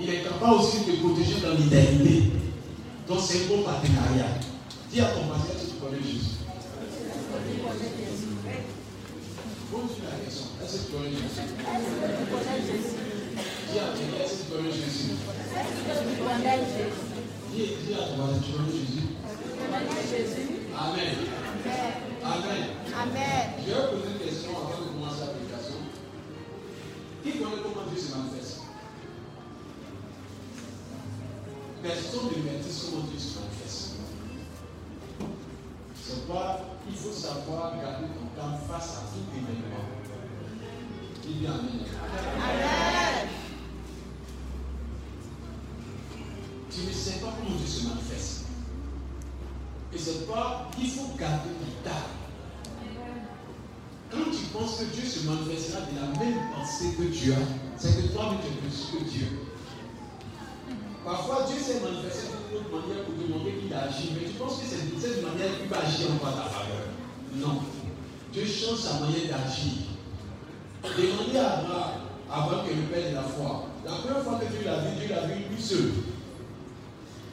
Il est capable aussi de protéger dans l'éternité. Donc, c'est un bon partenariat. Dis à ton patient si tu connais Jésus. Pose la question. Est-ce que tu connais Jésus? Dis à ton est-ce que tu connais Jésus Dis à ton patient, tu connais Jésus Amen. Amen. Amen. Je vais poser une question avant de commencer l'application. Qui connaît comment Dieu se manifeste? Personne ne maîtrise comment Dieu se manifeste. C'est pourquoi il faut savoir garder ton temps face à tout événement. Il dit Amen. Amen. Tu ne sais pas comment Dieu se manifeste. Et c'est pourquoi il faut garder du temps. Quand tu penses que Dieu se manifestera de la même pensée que tu as, c'est que toi-même tu es plus que Dieu. Parfois, Dieu s'est manifesté d'une autre manière pour demander qu'il agit, mais tu penses que c'est de cette manière qu'il va agir en ta faveur. Non. Dieu change sa manière d'agir. Demandez à Abraham, avant que le Père de la foi. La première fois que Dieu l'a vu, Dieu l'a vu lui seul.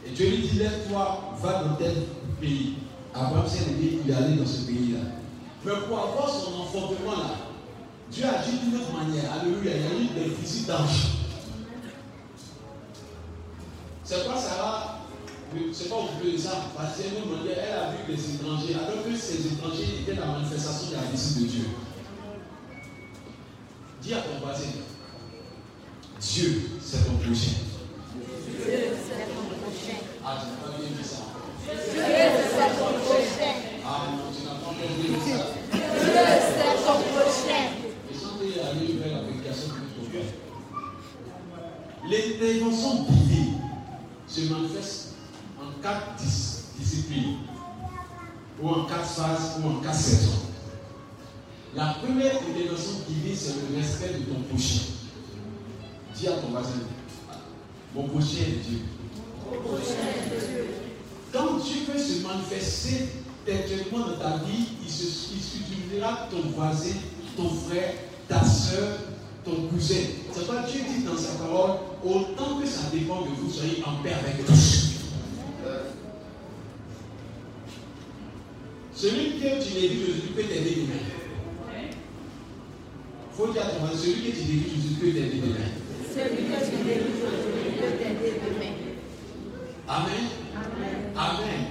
Et Dieu lui dit, lève-toi, va dans tel pays. Abraham s'est levé, il est allé dans ce pays-là. Mais pour avoir son enfantement là, Dieu agit d'une autre manière. Alléluia, il y a eu des visites. C'est quoi Sarah c'est pas ça, parce qu'elle elle a vu des étrangers, alors que ces étrangers étaient la manifestation de la visite de Dieu. Dis à ton voisin, Dieu, c'est ton prochain. Dieu, c'est ton prochain. Ah, tu n'as pas bien dit ça. Dieu, c'est ton prochain. Ah tu n'as pas dit ça. Dieu, c'est ton prochain. Et sans aller vers la de se manifeste en quatre disciplines, ou en quatre phases, ou en quatre saisons. La première intervention divine, c'est le respect de ton prochain. Dis à ton voisin, mon prochain est Dieu. Quand Dieu veut se manifester directement dans ta vie, il, se, il ton voisin, ton frère, ta soeur, ton cousin. C'est pas Dieu dit dans sa parole, autant que ça dépend de vous, soyez en paix avec tous. Celui que tu vu Jésus peut t'aider demain. Il faut dire à ton celui que tu vu Jésus peut t'aider demain. Celui que tu vu Jésus peut t'aider demain. Amen. Amen.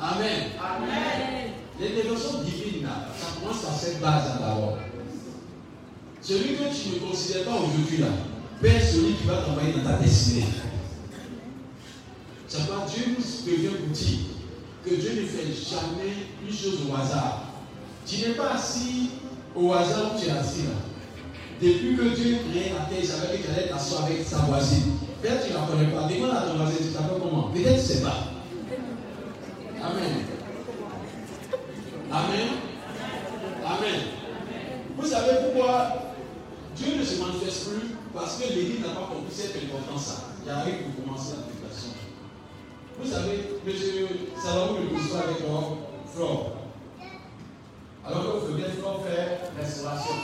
Amen. Amen. L'intervention divine, là, ça commence par cette base d'abord. Celui que tu ne considères pas aujourd'hui, là, Père, celui qui va t'envoyer dans ta destinée. C'est pas Dieu nous prévient pour dire que Dieu ne fait jamais une chose au hasard. Tu n'es pas assis au hasard où tu es assis là. Depuis que Dieu créé la terre, il savait que tu allais t'asseoir avec sa voisine. Peut-être tu ne la connais pas. Demande à ton voisin, tu t'appelles comment? Peut-être tu ne sais pas. Amen. Amen. Amen. Vous savez pourquoi Dieu ne se manifeste plus Parce que l'Église n'a pas compris cette importance-là. J'arrive pour commencer l'application. Vous savez, M. Salomon le pousse avec Flore. Alors que bien Flore faire restauration.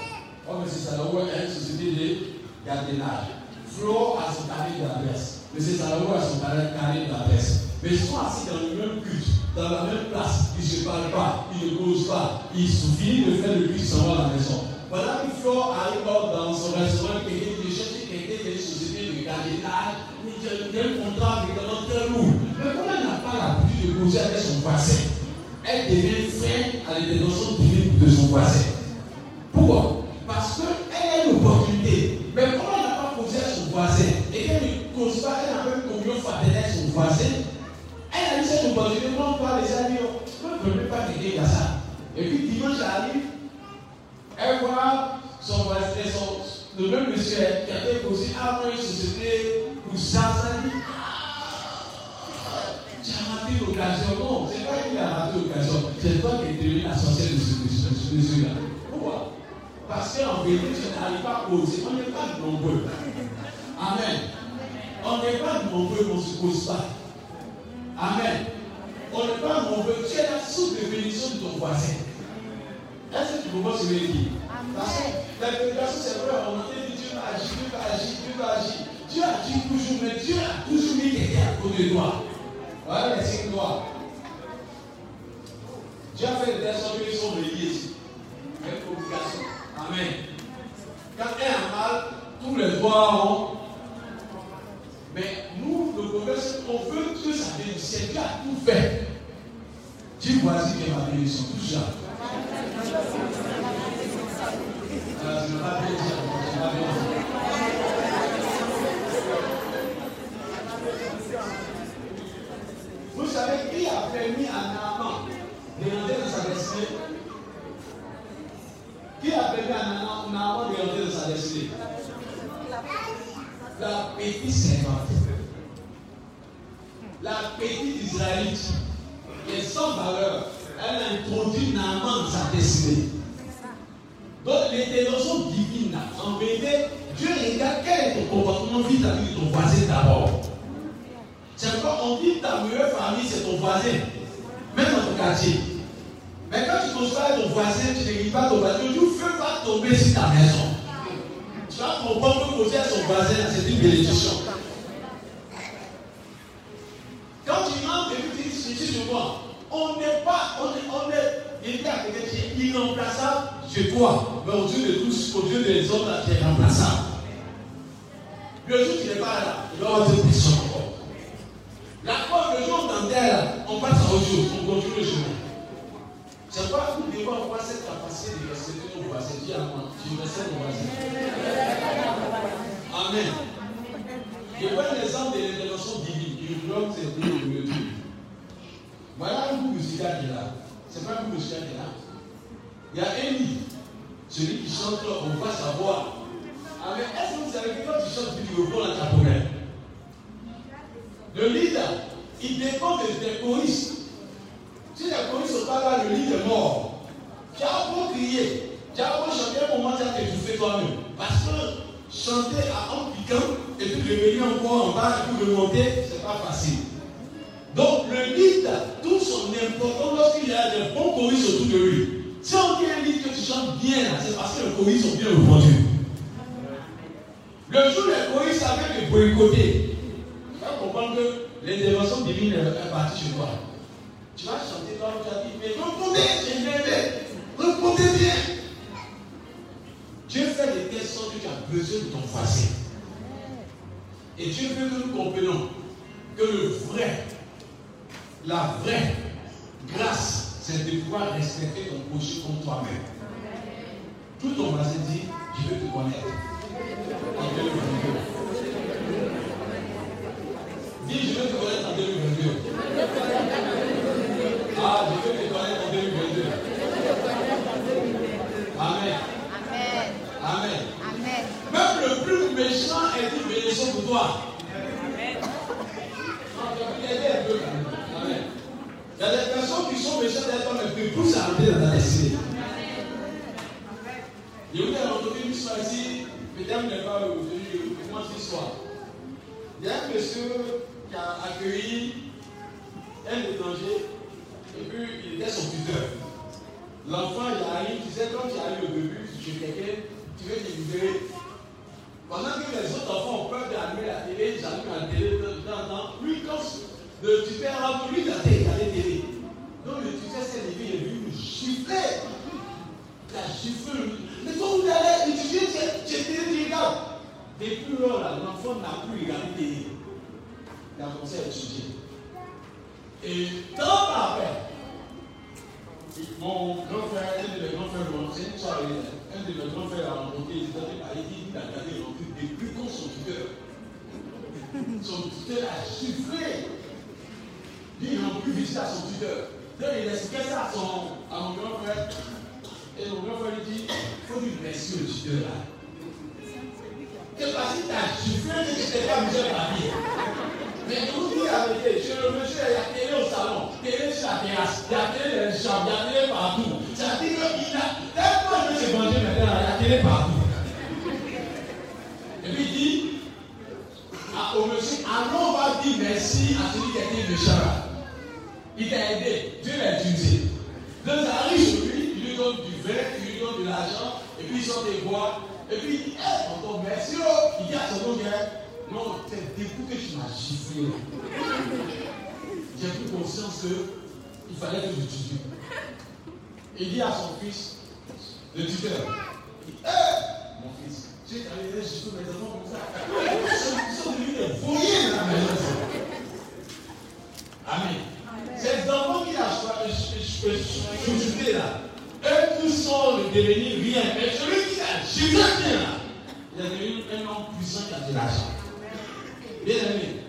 Oh, M. Salomon a une société de gardiennage. Flore a son carré de la presse. M. Salomon a son carré de la presse. Mais ils sont assis dans le même culte, dans la même place. Ils ne se parlent pas, ils ne causent pas. Ils sont finis de faire le culte, vont à la maison. Que Flore arrive dans son restaurant, quelqu'un qui cherche quelqu'un de société de gardiennage, il a un contrat avec un très lourd. Mais comme elle n'a pas l'habitude de causer avec son voisin, elle devient freine à l'intervention divine de son voisin. Pourquoi? Parce qu'elle a une opportunité. Mais comme elle n'a pas causé avec son voisin et qu'elle ne cause pas, elle n'a pas une communion fraternelle avec son voisin, elle a eu cette opportunité, non pas les amis, je ne peux pas t'aider à ça. Et puis dimanche arrive, elle voit son voisin, le même monsieur qui a été causé avant une société pour ça, ça dit tu as raté l'occasion. Non, c'est pas qu'il a raté l'occasion. C'est toi qui es devenu la sorcière de ce monsieur-là. Pourquoi? Parce qu'en vérité, tu n'arrives pas à causer. On n'est pas nombreux. Amen. On n'est pas nombreux, on ne se cause pas. Amen. On n'est pas nombreux. Tu es la bénédiction de ton voisin. Est-ce que tu comprends ce que je veux dire Parce que la prédication, c'est vrai, on entend dit Dieu va agir, Dieu va agir, Dieu va agir. Dieu agit toujours, mais Dieu a toujours mis quelqu'un à côté de toi. Voilà les signes noirs. Dieu a fait des personnes qui sont reliées ici. Avec obligation. Amen. Quand un a mal, tous les doigts ont. Mais nous, le problème, c'est qu'on veut que ça vienne du ciel. Dieu a tout fait. Dis voici que ma bénédiction, tout ça. Vous savez qui a permis à Naaman de rentrer dans sa destinée? Qui a permis à Naaman de rentrer dans sa destinée? La petite servante. La petite Israélite est sans valeur. Elle introduit Naaman sa destinée. Donc l'intervention divine, en vérité, Dieu regarde quel est ton comportement vis-à-vis de ton voisin d'abord. C'est pourquoi on dit ta meilleure famille, c'est ton voisin. Même dans ton quartier. Mais quand tu construis ton voisin, tu ne pas ton voisin, le feu va tomber sur ta maison. Tu vas comprendre que à son voisin, c'est une bénédiction. Quand tu manques tu dis ceci sur moi, on n'est pas, on est, on est, il dit à quelqu'un qui est irremplaçable chez toi. Mais au Dieu de tous, au Dieu des hommes, là, tu es remplaçable. Le jour où tu n'es pas là, il y avoir deux personnes encore. La preuve, le jour où on on passe à autre chose, on continue le chemin. C'est pas nous devons avoir cette capacité de respecter nos voisins. Dis à moi, tu respectes nos voisins. Amen. Je prends l'exemple de l'intervention divine. Il bloque le Dieu. Voilà un groupe musical qui est là. C'est pas un groupe musical qui est là. Il y a Élie, celui qui chante, on va savoir. Ah, mais est-ce que vous savez que quand tu chantes, tu reprends la problème Le leader, il dépend des choristes. Si les choristes sont pas là, le leader est mort. Tu as beau crier, tu as beau chanter un moment, tu as étouffé toi-même. Parce que chanter à un piquant et puis revenir encore en bas et puis remonter, ce n'est pas facile. Donc le leader, tout son importance lorsqu'il y a des bons choristes autour de lui. Si on dit un lead que tu chantes bien, c'est parce que les choristes sont bien répondus. Le jour où les choristes avaient de boycotter, tu vas comprendre que l'intervention divine est partie sur toi. Tu vas chanter comme tu as dit, mais répondez, j'ai bien répondez bien. Dieu fait de telle sorte que tu as besoin de ton voisin. Et Dieu veut que nous comprenions que le vrai, la vraie grâce, c'est de pouvoir respecter ton prochain comme toi-même. Tout ton voisin dit, je veux te connaître. En 2022. Dis, je veux te connaître en 2022. Ah, je veux te connaître en 2022. Amen. Amen. Amen. Même le plus méchant est une bénédiction pour toi. Amen. Il y a des personnes qui sont méchantes d'être mais qui poussent à rentrer dans ta destinée. Je vous ai rencontré une soirée ici, peut-être n'est pas venu, moi ce soir. Il y a un monsieur qui a accueilli un étranger et puis il était son tuteur. L'enfant, il arrive, tu sais, quand tu arrives au début, chez quelqu'un, tu veux te libérer. Pendant que les autres enfants ont peur d'allumer la télé, ils allument la télé de temps en temps. Lui, quand le tuteur rentre, lui, il a regardé télé. Donc le tuteur s'est levé, il est venu nous gifler. Il a. Mais quand vous allez étudier, tu regardes. Depuis lors, l'enfant n'a plus regardé télé. Il a commencé à étudier. Et temps après, mon grand frère, un de mes grands frères, un de mes grands frères a rencontré, il a dit, il a gardé l'enfant depuis quand son tuteur. Son tuteur a chiffré. Il n'a plus visité à son tuteur. Donc, il expliquait ça à, son, à mon grand frère. Et mon grand frère lui dit, il faut lui remercier le tuteur là. C'est parce qu'il t'a chiffré que tu n'étais pas misère la vie. Mais je vous dis la vérité, chez le monsieur, il a télé au salon, télé sur la terrasse, il a télé dans les chambres, il a télé partout. Ça veut dire qu'il a. Tellement je suis mangé maintenant, il a télé partout. Et puis il dit à, au monsieur, allons, on va dire merci à celui qui a été méchant. Il t'a aidé, Dieu l'a utilisé. Donc ça arrive sur lui, il lui donne du vin, il lui donne de l'argent, et puis il sort des bois, et puis il dit, hey, encore merci, oh. il dit à son autre non, c'est depuis que tu m'as giflé. J'ai pris conscience qu'il fallait que je tue. Il dit à son fils, le tuteur, hé, mon fils, j'ai travaillé gifler mes comme ça. Ils sont devenus des voyés dans la maison. Amen. Ces enfants qu'il a chuchoté là, eux tous sont devenus rien. Mais celui qui a giflé là, il est devenu un homme puissant qui a de l'argent. Bien aimé,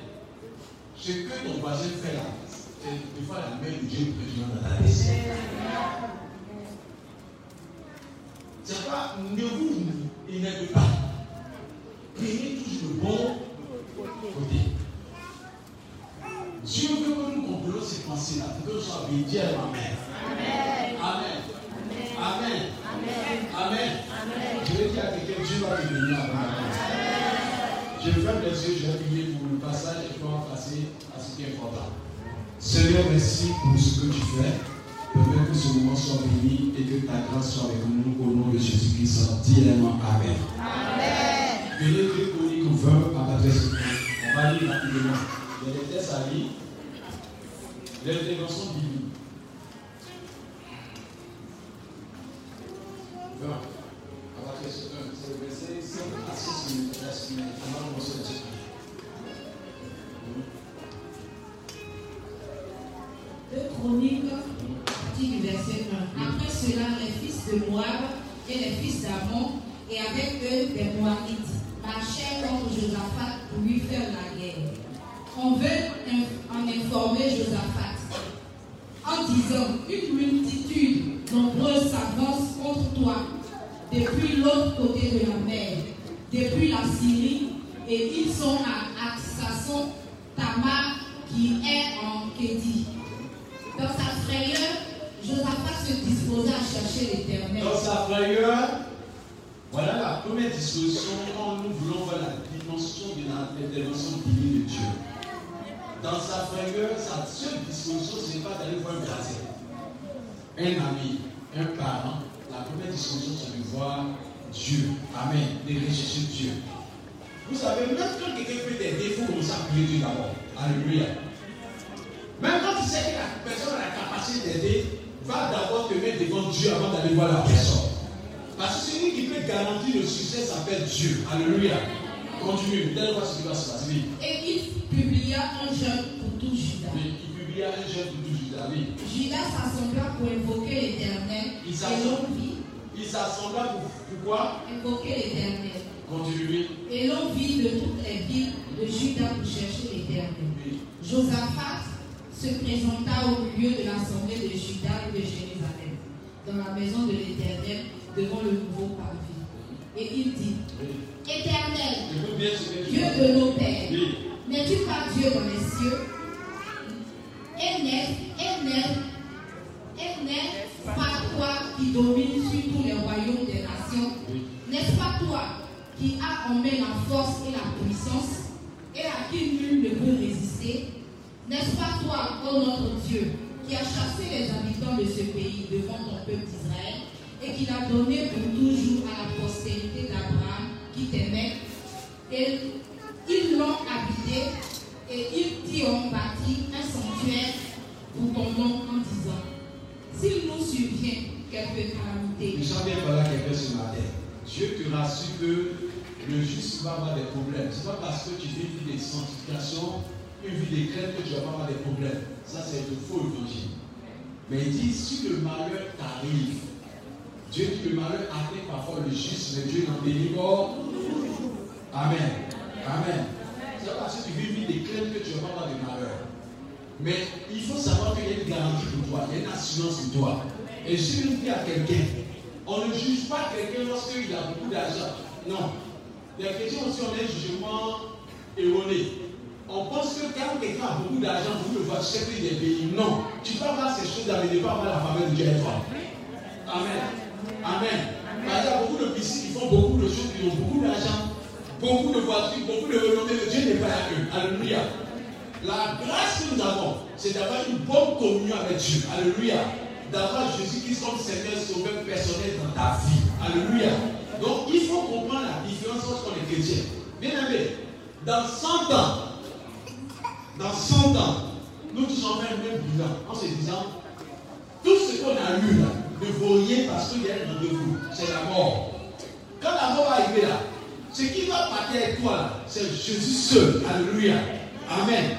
ce que ton voisin fait là, c'est de faire la main de Dieu pour dans ta destinée. C'est pas, ne vous énervez pas. Prenez toujours le bon côté. Dieu veut que nous comprenions ces pensées-là, pour que nous soyons bénis Amen. Amen. Amen. Amen. Amen. Je vais dire à quelqu'un, Dieu va te bénir. Je ferme les yeux, je vais prier pour le passage et va passer à ce qui est important. Seigneur, merci pour ce que tu fais. Permets que ce moment soit béni et que ta grâce soit avec nous au nom de Jésus-Christ. Dis Amen. Amen. Venez 20 à. On va lire rapidement. Des à lire. L'intervention divine. 20 à l'adresse 1. C'est le verset 5 à 6 minutes. On va commencer là-dessus. Deux Chroniques, partie du verset 1. Après cela, les fils de Moab et les fils et avec eux des Moabites, marchèrent contre Josaphat pour lui faire la. On veut en informer Josaphat. En disant Une multitude nombreuse s'avance contre toi depuis l'autre côté de la mer, depuis la Syrie, et ils sont à disposition, ce n'est pas d'aller voir un voisin, un ami, un parent. La première disposition, c'est de voir Dieu. Amen. De rechercher Dieu. Vous savez, même quand quelqu'un fait des défauts, on à prier Dieu d'abord. Alléluia. Même quand tu sais que la personne a la capacité d'aider, va d'abord te mettre devant Dieu avant d'aller voir la personne. Parce que celui qui peut garantir le succès s'appelle Dieu. Alléluia. Continue. Telle fois ce qui va se passer. Et il publia un jeûne pour tout Judas. Il publia un jeûne pour tout Judas. S'assembla pour invoquer l'Éternel. Il Et s'assemble. l'on vit Il s'assembla pour pourquoi invoquer l'Éternel. Et l'on vit de toutes les villes de Judas pour chercher l'Éternel. Oui. Josaphat se présenta au milieu de l'assemblée de Judas et de Jérusalem, dans la maison de l'Éternel, devant le nouveau parvis. Et il dit, Oui. Éternel, Dieu de nos pères, Oui. n'es-tu pas Dieu dans les cieux? Et n'est, et n'est, et n'est pas toi qui domines sur tous les royaumes des nations. N'est-ce pas toi qui as en main la force et la puissance et à qui nul ne peut résister N'est-ce pas toi, ô notre Dieu, qui as chassé les habitants de ce pays devant ton peuple d'Israël et qui l'as donné pour toujours à la postérité d'Abraham qui t'aimait Te rassure que le juste va avoir des problèmes. Ce n'est pas parce que tu vis une vie de une vie crainte que tu vas avoir des problèmes. Ça, c'est le faux évangile. Mais il dit, si le malheur t'arrive, Dieu dit le malheur atteint parfois le juste, mais Dieu n'en délivre. Amen. Amen. C'est pas parce que tu vis une vie crainte que tu vas avoir de malheur. Mais il faut savoir qu'il y a une garantie pour toi, il y a une assurance pour toi. Et si je dis à quelqu'un, on ne juge pas quelqu'un lorsqu'il a beaucoup d'argent. Non. Les chrétiens aussi ont un jugement erroné. On pense que quand quelqu'un a beaucoup d'argent, vous le voyez chercher des pays. Non. Tu peux avoir ces choses-là, mais ne pas avoir la faveur de Dieu avec toi. Amen. Amen. Qu'il y a beaucoup de piscines qui font beaucoup de choses, qui ont beaucoup d'argent, beaucoup de voitures, beaucoup de renommée. Dieu n'est pas avec eux. Alléluia. La grâce que nous avons, c'est d'avoir une bonne communion avec Dieu. Alléluia. D'avoir Jésus-Christ comme Seigneur sauveur personnel dans ta vie. Alléluia. Donc il faut comprendre la différence entre les chrétiens. Bien aimé, dans 100 ans, dans 100 ans, nous fait un même bilan en se disant tout ce qu'on a lu là ne vaut rien parce qu'il y a un rendez-vous, c'est la mort. Quand la mort va arriver là, ce qui va partir avec toi là, c'est Jésus seul. Alléluia. Amen.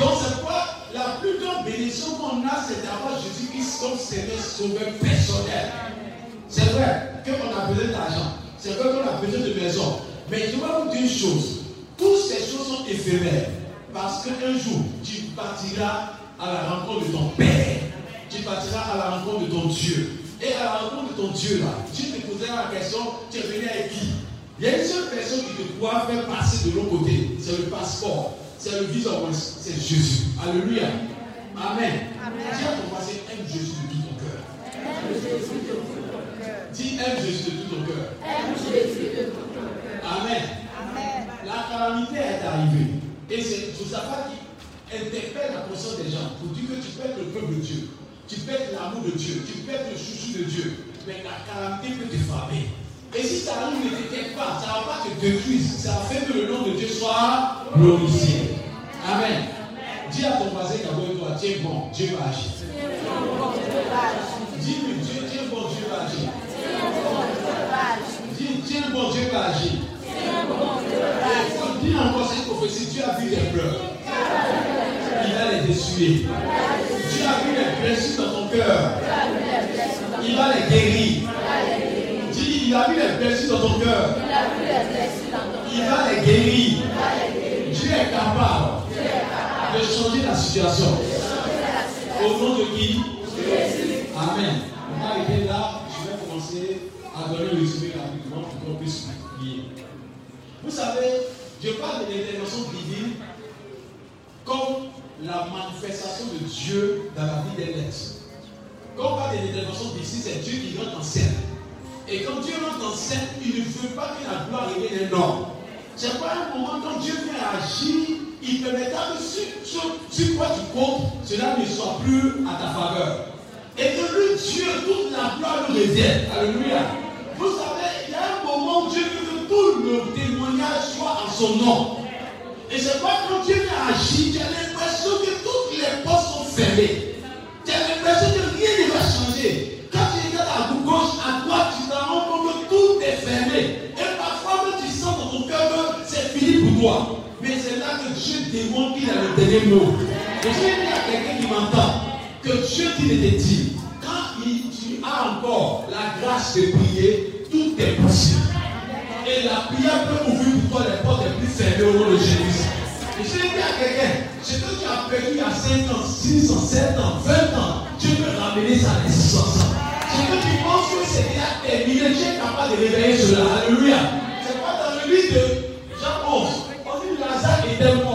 Donc c'est quoi la plus grande bénédiction qu'on a, c'est d'avoir Jésus-Christ comme Seigneur sauveur personnel. C'est vrai qu'on a besoin d'argent. C'est vrai qu'on a besoin de maison. Mais je vais vous dire une chose. Toutes ces choses sont éphémères. Parce qu'un jour, tu partiras à la rencontre de ton Père. Tu partiras à la rencontre de ton Dieu. Et à la rencontre de ton Dieu là, Dieu te posera la question, tu es venu avec qui? Il y a une seule personne qui te pourra faire passer de l'autre côté. C'est le passeport. C'est le visa, c'est Jésus. Alléluia. Amen. Dis à ton voisin, aime Jésus de tout ton cœur. Dis aime Jésus de tout ton cœur. Amen. La calamité est arrivée. Et c'est Josaphat qui interpelle la conscience des gens pour dire que tu peux être le peuple de Dieu. Tu peux être l'amour de Dieu. Tu peux être le chouchou de Dieu. Mais la calamité peut te frapper. Et si ça arrive, ne t'inquiète pas, ça ne va pas te détruire. Ça va faire que le nom de Dieu soit glorifié. Amen. Dis à ton voisin a de toi, tiens bon, Dieu va agir. Dis-lui, Dieu, tiens bon, Dieu va agir. Dis, tiens bon, Dieu va agir. Et dis encore cette prophétie, Dieu a vu des pleurs. Il va les essuyer. Dieu a vu les blessures dans ton cœur. Il va les guérir. Dis, il a vu les blessures dans ton cœur. Il va les guérir. Dieu est capable changer la situation. Au nom de qui? Amen. On va arrêter là. Je vais commencer à donner le résumé rapidement pour qu'on puisse prier. Vous savez, je parle de l'intervention divine comme la manifestation de Dieu dans la vie des lettres. Quand on parle de l'intervention divine, c'est Dieu qui rentre en scène. Et quand Dieu rentre en scène, il ne veut pas que la gloire revienne un homme. C'est pas un moment quand Dieu vient agir, il permettra que sur, quoi tu comptes, cela ne soit plus à ta faveur. Et que lui, Dieu, toute la gloire lui revienne. Alléluia. Vous savez, il y a un moment où Dieu veut que tout le témoignage soit en son nom. Et c'est pas quand Dieu vient agir, tu as l'impression que toutes les portes sont fermées. Tu as l'impression que rien ne va changer. Quand tu regardes à gauche, à droite, tu te rends compte que tout est fermé. Et parfois, tu sens dans ton cœur que c'est fini pour toi. Démontre qu'il a le dernier mot. Et je vais dire à quelqu'un qui m'entend que Dieu dit te dire, quand tu as encore la grâce de prier, tout est possible. Et la prière peut ouvrir pour toi les portes les plus fermées au nom de Jésus. Et je vais dire à quelqu'un, ce que tu as perdu il y a 5 ans, 6 ans, 7 ans, 20 ans, Dieu peut ramener ça à l'existence. Ce que tu penses que c'est déjà terminé, Dieu est capable de réveiller cela. Alléluia. C'est pas dans le livre de Jean 11. On dit Lazare était mort.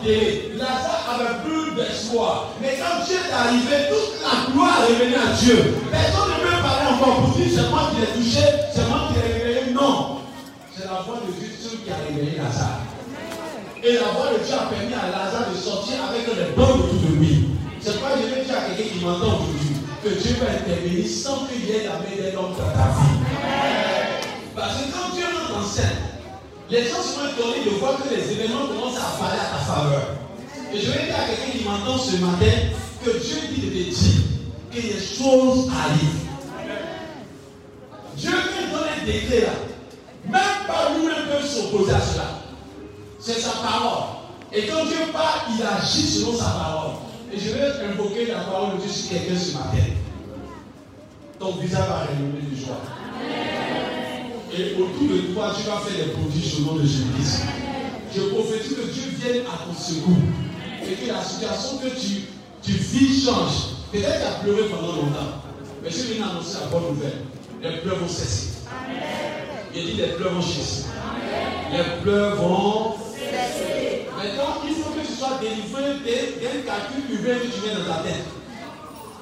Enterré. Lazare avait plus d'espoir. Mais quand Dieu est arrivé, toute la gloire est revenue à Dieu. Personne ne peut parler encore pour dire c'est moi qui l'ai touché, c'est moi qui l'ai réveillé. Non. C'est la voix de Dieu qui a réveillé Lazare. Et la voix de Dieu a permis à Lazare de sortir avec les bonnes autour de lui. C'est pourquoi je vais dire à quelqu'un qui m'entend aujourd'hui que Dieu va intervenir sans qu'il ait la main d'un homme dans ta vie. Parce que quand Dieu rentre en scène, les gens sont étonnés de voir que les événements commencent à parler à ta faveur. Et je vais dire à quelqu'un qui m'entend ce matin que Dieu dit de te dire que les choses arrivent. Dieu vient donner un décret là. Même pas nous-mêmes peuvent s'opposer à cela. C'est sa parole. Et quand Dieu parle, il agit selon sa parole. Et je vais invoquer la parole de Dieu sur quelqu'un ce matin. Ton visage va rayonner de joie. Et autour de toi, tu vas faire des prodiges au nom de Jésus. Je prophétise que Dieu vienne à ton secours. Et que la situation que tu, tu vis change. Peut-être tu as pleuré pendant longtemps. Mais je viens annoncer la bonne nouvelle. Les pleurs vont cesser. Il dit les pleurs vont cesser. Les pleurs vont cesser. Maintenant, il faut que tu sois délivré d'un calcul humain que tu mets dans ta tête.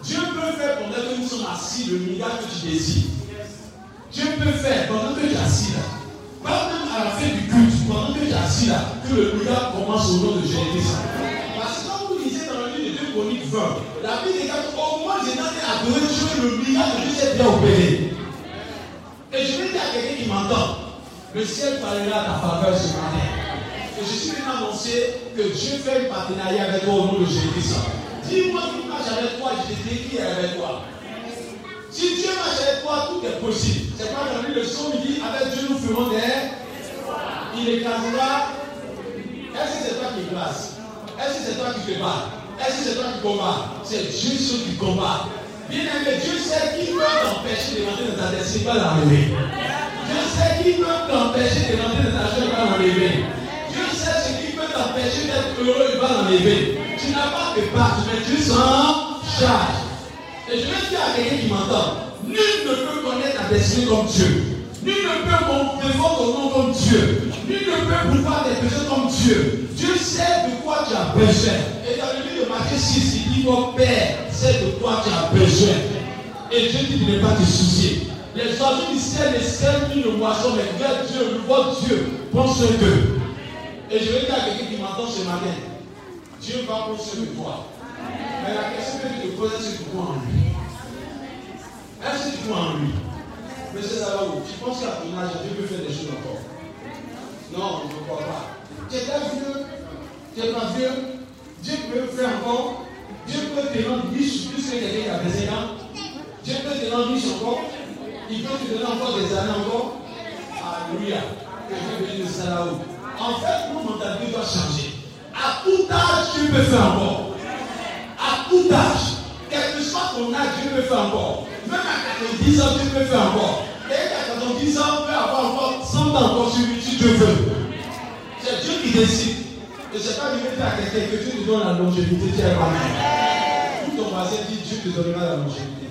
Dieu peut faire pendant que nous sommes assis le miracle que tu désires. Dieu peut faire pendant que tu es assis là. Pas même à la fin du culte, pendant que tu es assis là, que le miracle commence au nom de Jésus. Parce que quand vous lisez dans le livre de 2 Chroniques 20, la Bible dit qu'au moins j'ai à adorer Dieu, le miracle de Dieu s'est bien opéré. Et je vais dire à quelqu'un qui m'entend, le ciel parlera à ta faveur ce matin. Et je suis venu annoncer que Dieu fait un partenariat avec toi au nom de Jésus. Dis-moi marche avec toi, je dis qui est avec toi. Si Dieu marche avec toi, tout est possible. C'est pas dans le son, il dit avec Dieu nous ferons des. Il écrasera. Est-ce que c'est toi qui écrase Est-ce que c'est toi qui te bats? Est-ce que c'est toi qui combats C'est Dieu qui combat. Bien aimé, Dieu sait qui peut t'empêcher de rentrer dans ta destinée, pas l'enlever. Dieu sait qui peut t'empêcher de rentrer dans ta joie, pas l'enlever. Dieu sait ce qui peut t'empêcher d'être heureux, il va l'enlever. Tu n'as pas de battre, mais Dieu s'en charge. Et je vais dire à quelqu'un qui m'entend, nul ne peut connaître ta destinée comme Dieu. Nul ne peut défendre ton nom comme Dieu. Nul ne peut pouvoir tes besoins comme Dieu. Dieu sait de quoi tu as besoin. Et dans le livre de Matthieu 6, il dit, mon Père sait de quoi tu as besoin. Et Dieu dit ne pas te soucier. Les oiseaux du ciel ne sèment ni le moisson, mais regarde Dieu, le voit Dieu, pense d'eux. Et je vais dire à quelqu'un qui m'entend ce matin, Dieu va soin de toi. Mais la question que je te pose, est-ce que tu crois en lui Est-ce que tu crois en lui Monsieur Zabaou, tu penses qu'à ton âge, Dieu peut faire des choses encore? Non, je ne crois pas. Tu es pas vieux, tu es pas vieux, Dieu peut faire encore. Dieu peut te rendre riche plus que quelqu'un qui a des ans. Dieu peut te rendre riche encore. Il peut te donner encore des années encore. Alléluia. Que Dieu bénisse là-haut. En fait, mon mentalité doit changer. À tout âge, Dieu peut faire encore. À tout âge. Quel que soit ton âge, Dieu peut faire encore. Même à 90 ans, Dieu peut faire encore. Et à 90 ans, on peut avoir encore 100 ans encore sur lui si Dieu veut. C'est Dieu qui décide. Et c'est pas limité à quelqu'un que Dieu te donne la longévité, tu es Amen. Tout ton voisin dit Dieu te donnera la longévité.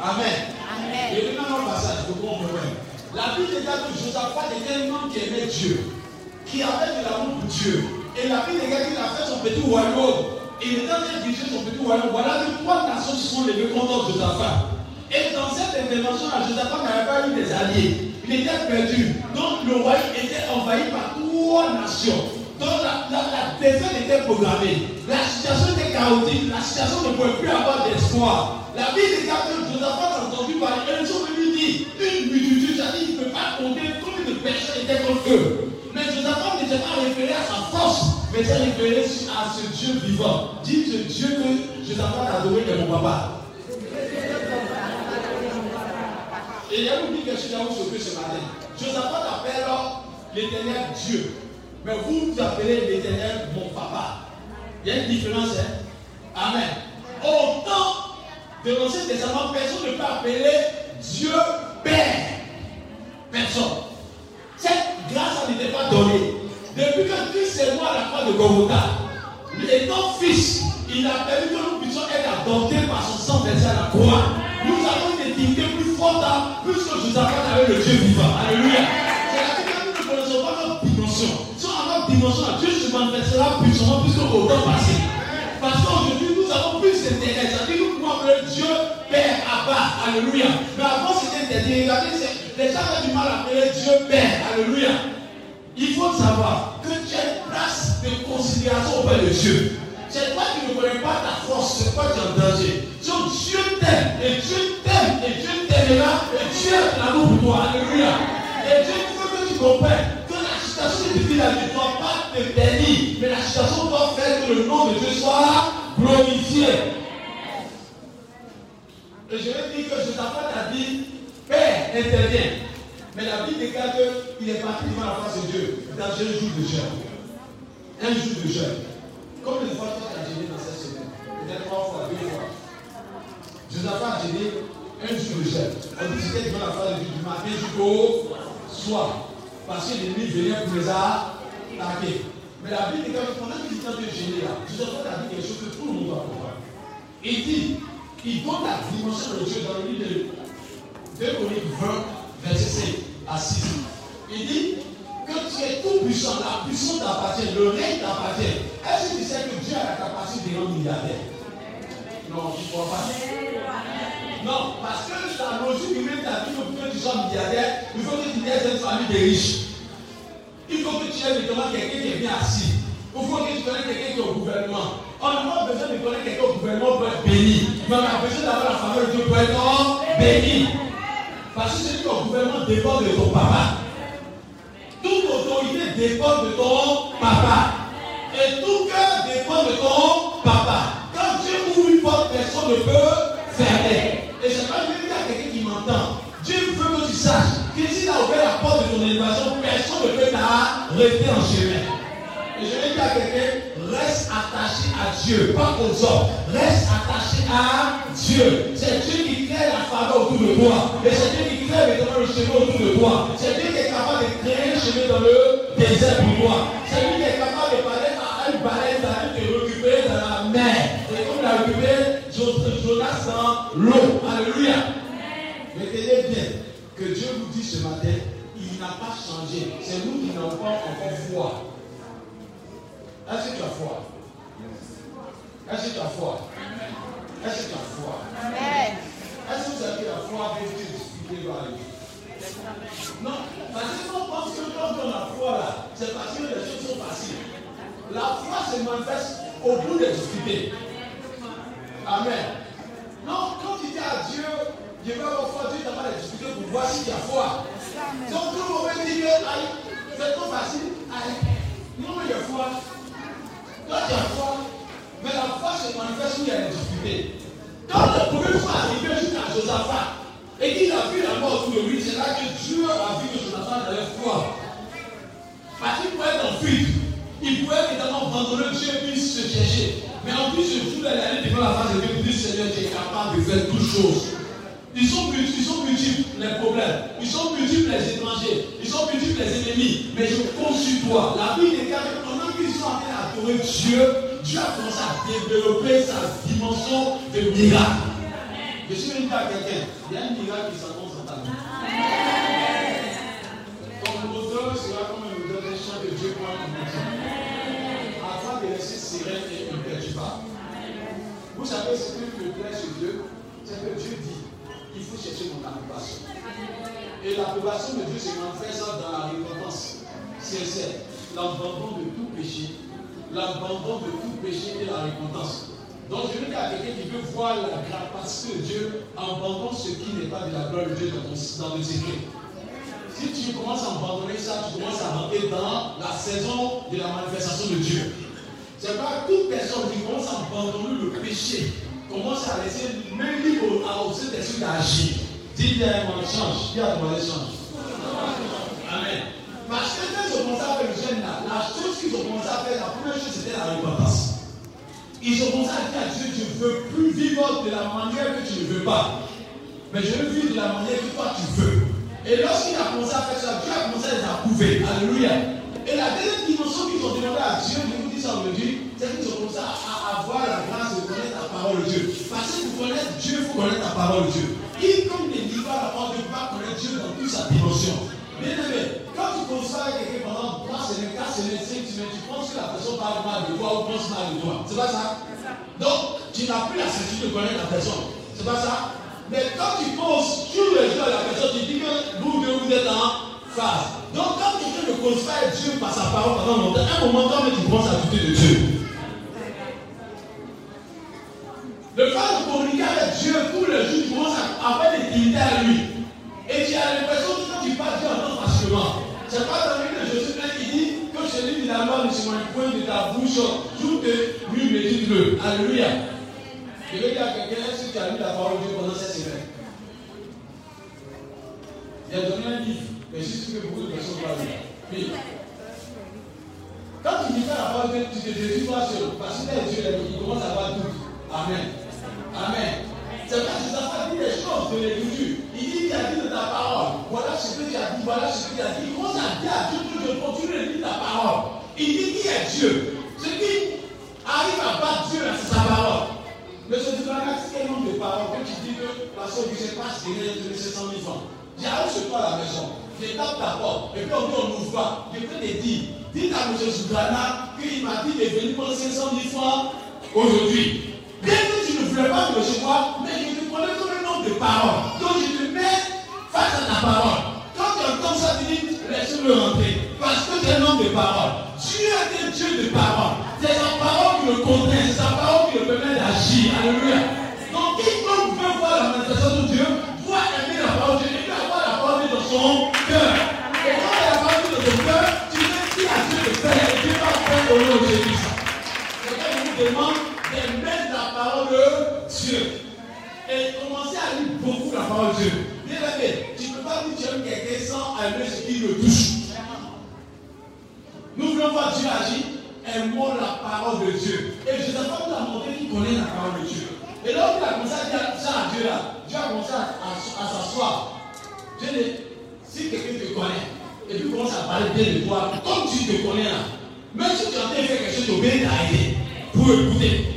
Amen. Amen. Et maintenant, on passage, je comprends problème. La Bible déclare que Josaphat était un homme qui aimait Dieu, qui avait de l'amour pour Dieu. Et la Bible déclare qu'il a fait son petit royaume. Et il de diriger son petit royaume. Voilà que trois nations se sont levées contre Josaphat. Et dans cette intervention-là, Josaphat n'avait pas eu des alliés. Il était perdu. Donc le royaume était envahi par trois nations. Donc la, la, défaite était programmée. La situation était chaotique. La situation ne pouvait plus avoir d'espoir. La Bible déclare que Josaphat a entendu parler. Et ils sont venus dire une multitude, c'est-à-dire qu'il ne peut pas compter combien de personnes étaient contre eux. Mais Josaphat n'était pas référé à sa force, mais s'est référé à ce Dieu vivant. Dites ce Dieu que Josaphat a adoré est mon papa. Et il y a une quelque chose à vous sauver ce matin. Josaphat appelle l'éternel Dieu. Mais vous, vous appelez l'éternel mon papa. Il y a une différence, hein? Amen. Au temps de l'Ancien Testament, personne ne peut appeler Dieu Père. Personne. Cette grâce n'était pas donnée. Depuis que Christ est à la croix de Golgotha, étant fils, il a permis que nous puissions être adoptés par son sang versé à la croix. Nous avons une intimité plus forte, hein, plus que Josaphat avec le Dieu vivant. Alléluia. C'est la que nous ne connaissons pas notre dimension. Si on a notre dimension, Dieu se manifestera puissamment plus qu'au temps passé. Parce qu'aujourd'hui, nous avons plus d'intérêt. C'est-à-dire nous pouvons appeler Dieu Père, Abba. Alléluia. Mais avant, c'était interdit. Regardez, les gens ont du mal à appeler Dieu Père. Alléluia. Il faut savoir que tu as une place de considération auprès de Dieu. C'est toi qui ne connais pas ta force, c'est toi qui es en danger. Donc Dieu t'aime, et Dieu t'aime, et Dieu t'aimera, et Dieu a de l'amour pour toi. Alléluia. Et Dieu veut que tu comprennes que la situation vie ne doit pas te bénir, mais la situation doit faire que le nom de Dieu soit glorifié. Et je vais dire que Josaphat a dit, Père, interviens. Mais la Bible déclare qu'il est parti devant la face de Dieu dans un jour de jeûne. Un jour de jeûne. Comme les fois tu as gêné dans cette semaine, peut-être trois fois, deux fois. Josaphat a gêné un jour de jeûne. On dit c'était devant la face de Dieu du matin jusqu'au soir. Parce que l'ennemi venait pour les attaquer. Mais la Bible déclare que pendant qu'il était en train de gêner là, a dit quelque chose que tout le monde doit comprendre. Il dit, il donne la dimension de Dieu dans le livre de 2 Chroniques 20, verset 5 à 6. Il dit que tu es tout puissant, la puissance t'appartient, le règne t'appartient. Est-ce que tu sais que Dieu a la capacité de rendre milliardaire? Non, je ne crois pas. Non, parce que la logique humaine t'a dit que tu sois milliardaire, il faut que tu aies une famille de riches. Il faut que tu aies maintenant quelqu'un qui est bien assis. Il faut que tu connaisses quelqu'un qui est au gouvernement. On n'a pas besoin de connaître quelqu'un au gouvernement pour être béni. Mais on a besoin d'avoir la famille de Dieu pour être béni. Parce que celui au gouvernement dépend de ton papa. Toute autorité dépend de ton papa. Et tout cœur dépend de ton papa. Quand Dieu ouvre une porte, personne ne peut fermer. Et c'est pas dire à quelqu'un qui m'entend. Dieu veut que tu saches que s'il a ouvert la porte de ton élévation, personne ne peut t'arrêter en chemin. Et je vais dire à quelqu'un, reste attaché à Dieu, pas aux hommes. Reste attaché à Dieu. C'est Dieu qui crée la faveur autour de toi. Et c'est Dieu qui crée maintenant le chemin autour de toi. C'est Dieu qui est capable de créer le chemin dans le désert pour toi. C'est lui qui est capable de parler à une baleine d'aller te récupérer dans la mer. Et comme il a récupéré Jonas dans l'eau. Alléluia. Mais tenez bien que Dieu vous dit ce matin, il n'a pas changé. C'est nous qui n'avons pas encore foi. Est-ce que tu as foi? Est-ce que tu as foi? Est-ce que tu as foi? Amen. Est-ce que vous avez la foi avec Dieu discuter va arriver Non, parce que quand on pense que quand on a la foi là, c'est parce que les choses sont faciles. La foi se manifeste au bout des difficultés. Amen. Non, quand tu dis à Dieu, je vais avoir foi, Dieu t'a pas les difficultés pour voir si tu as foi. Donc tout le monde dit que aïe, c'est trop facile. Aïe. Non, mais il y a foi. Toi, tu as foi. Mais la foi se manifeste où il y a des difficultés. Quand le premier fois arrivé jusqu'à Josaphat, et qu'il a vu la mort autour de lui, c'est là que Dieu a vu que Jonathan avait foi. Parce qu'il pouvait être en fuite. Il pouvait évidemment abandonner Dieu et puis se chercher. Mais en plus, ce jour-là, il allait devant la face de Dieu pour dire Seigneur, tu es capable de faire toutes choses. Ils sont, ils sont multiples les problèmes. Ils sont multiples les étrangers. Ils sont multiples les ennemis. Mais je compte sur toi. La Bible déclare sont en train d'adorer Dieu, Dieu a commencé à développer sa dimension de miracle. Je suis venu à quelqu'un. Il y a un miracle qui s'annonce en ta vie. Ton moteur sera comme un moteur d'un champ que Dieu prend en maison. Afin de laisser sereine et imperturbable. Vous savez ce que me plaît sur Dieu C'est que Dieu dit il faut chercher mon approbation. Et l'approbation de Dieu se manifeste dans la repentance sincère, l'abandon de tout péché, l'abandon de tout péché et la repentance. Donc je veux dire à quelqu'un qui veut voir la grâce de Dieu, abandonne ce qui n'est pas de la gloire de Dieu dans, dans le secret. Si tu commences à abandonner ça, tu commences à rentrer dans la saison de la manifestation de Dieu. C'est pas toute personne qui commence à abandonner le péché, commence à laisser même libre au Saint-Esprit d'agir. Dis-le, mon change, dis à ton change. Amen. Parce que la chose qu'ils ont commencé à faire, la première chose c'était la repentance. Ils ont commencé à dire à Dieu, je ne veux plus vivre de la manière que tu ne veux pas. Mais je veux vivre de la manière que toi tu veux. Et lorsqu'il a commencé à faire ça, Dieu a commencé à les approuver. Alléluia. Et la deuxième dimension qu'ils ont demandé à Dieu, je vous dis ça aujourd'hui, c'est qu'ils ont commencé à avoir la grâce de connaître la parole de Dieu. Parce que pour connaître Dieu, il faut connaître la parole de Dieu. Quiconque ne lit pas la parole de Dieu va connaître Dieu dans toute sa dimension. Bien aimé, quand tu avec quelqu'un pendant 3 semaines, 4 semaines, 5 semaines, tu penses que la personne parle mal de toi ou pense mal de toi. C'est pas ça Donc, tu n'as plus la certitude de connaître la personne. C'est pas ça Mais quand tu penses sur le jeu à la personne, tu dis que vous deux, vous êtes en phase. Donc, quand quelqu'un ne pas Dieu par sa parole pendant longtemps, à un moment, quand tu penses à douter de Dieu. Le fait de communiquer avec Dieu tous les jours, tu commences à avoir des dignités à lui. Et tu as l'impression que quand tu parles, Dieu entend facilement. C'est pas dans le de Jésus qui dit que celui de la loi ne se point de ta bouche, tout est lui médite-le. Alléluia. Je vais dire à quelqu'un, que tu as lu la parole de Dieu pendant cette semaine Il a donné un livre, mais je suis que beaucoup de personnes lire. Oui. Quand tu dis la parole de Dieu, tu te déduis toi seul. Parce que Dieu, il commence à avoir tout. Amen. Amen. C'est parce que ça dit des choses de l'écriture. Il dit, il a dit de ta parole. Voilà ce que tu as dit, voilà ce que tu as dit. Commence à dire à Dieu que je continue de dire ta parole? Il dit qui est Dieu? Ce qui arrive à battre Dieu, c'est sa parole. Mais ce n'est pas quel nombre de paroles que tu dis que parce que je ne sais pas si tu es 100 000 francs. J'arrive chez toi à la maison. Je tape ta porte. Et puis on dit on n'ouvre pas. Je peux te dire, dis à M. Soubrana qu'il m'a dit de venir pour 500 000 francs aujourd'hui. Bien que tu ne voulais pas me recevoir, mais je te connais comme un nombre de paroles. Donc je te mets face à ta parole. Quand tu entends ça, tu dis, laisse-le rentrer. Parce que tu es un homme de parole. Dieu est un Dieu de parole. C'est sa parole qui le contient, c'est sa parole qui le permet d'agir. Puis commence à parler bien de toi, comme tu te connais là, même si tu es en train de faire quelque chose, tu es bien arrêté pour écouter.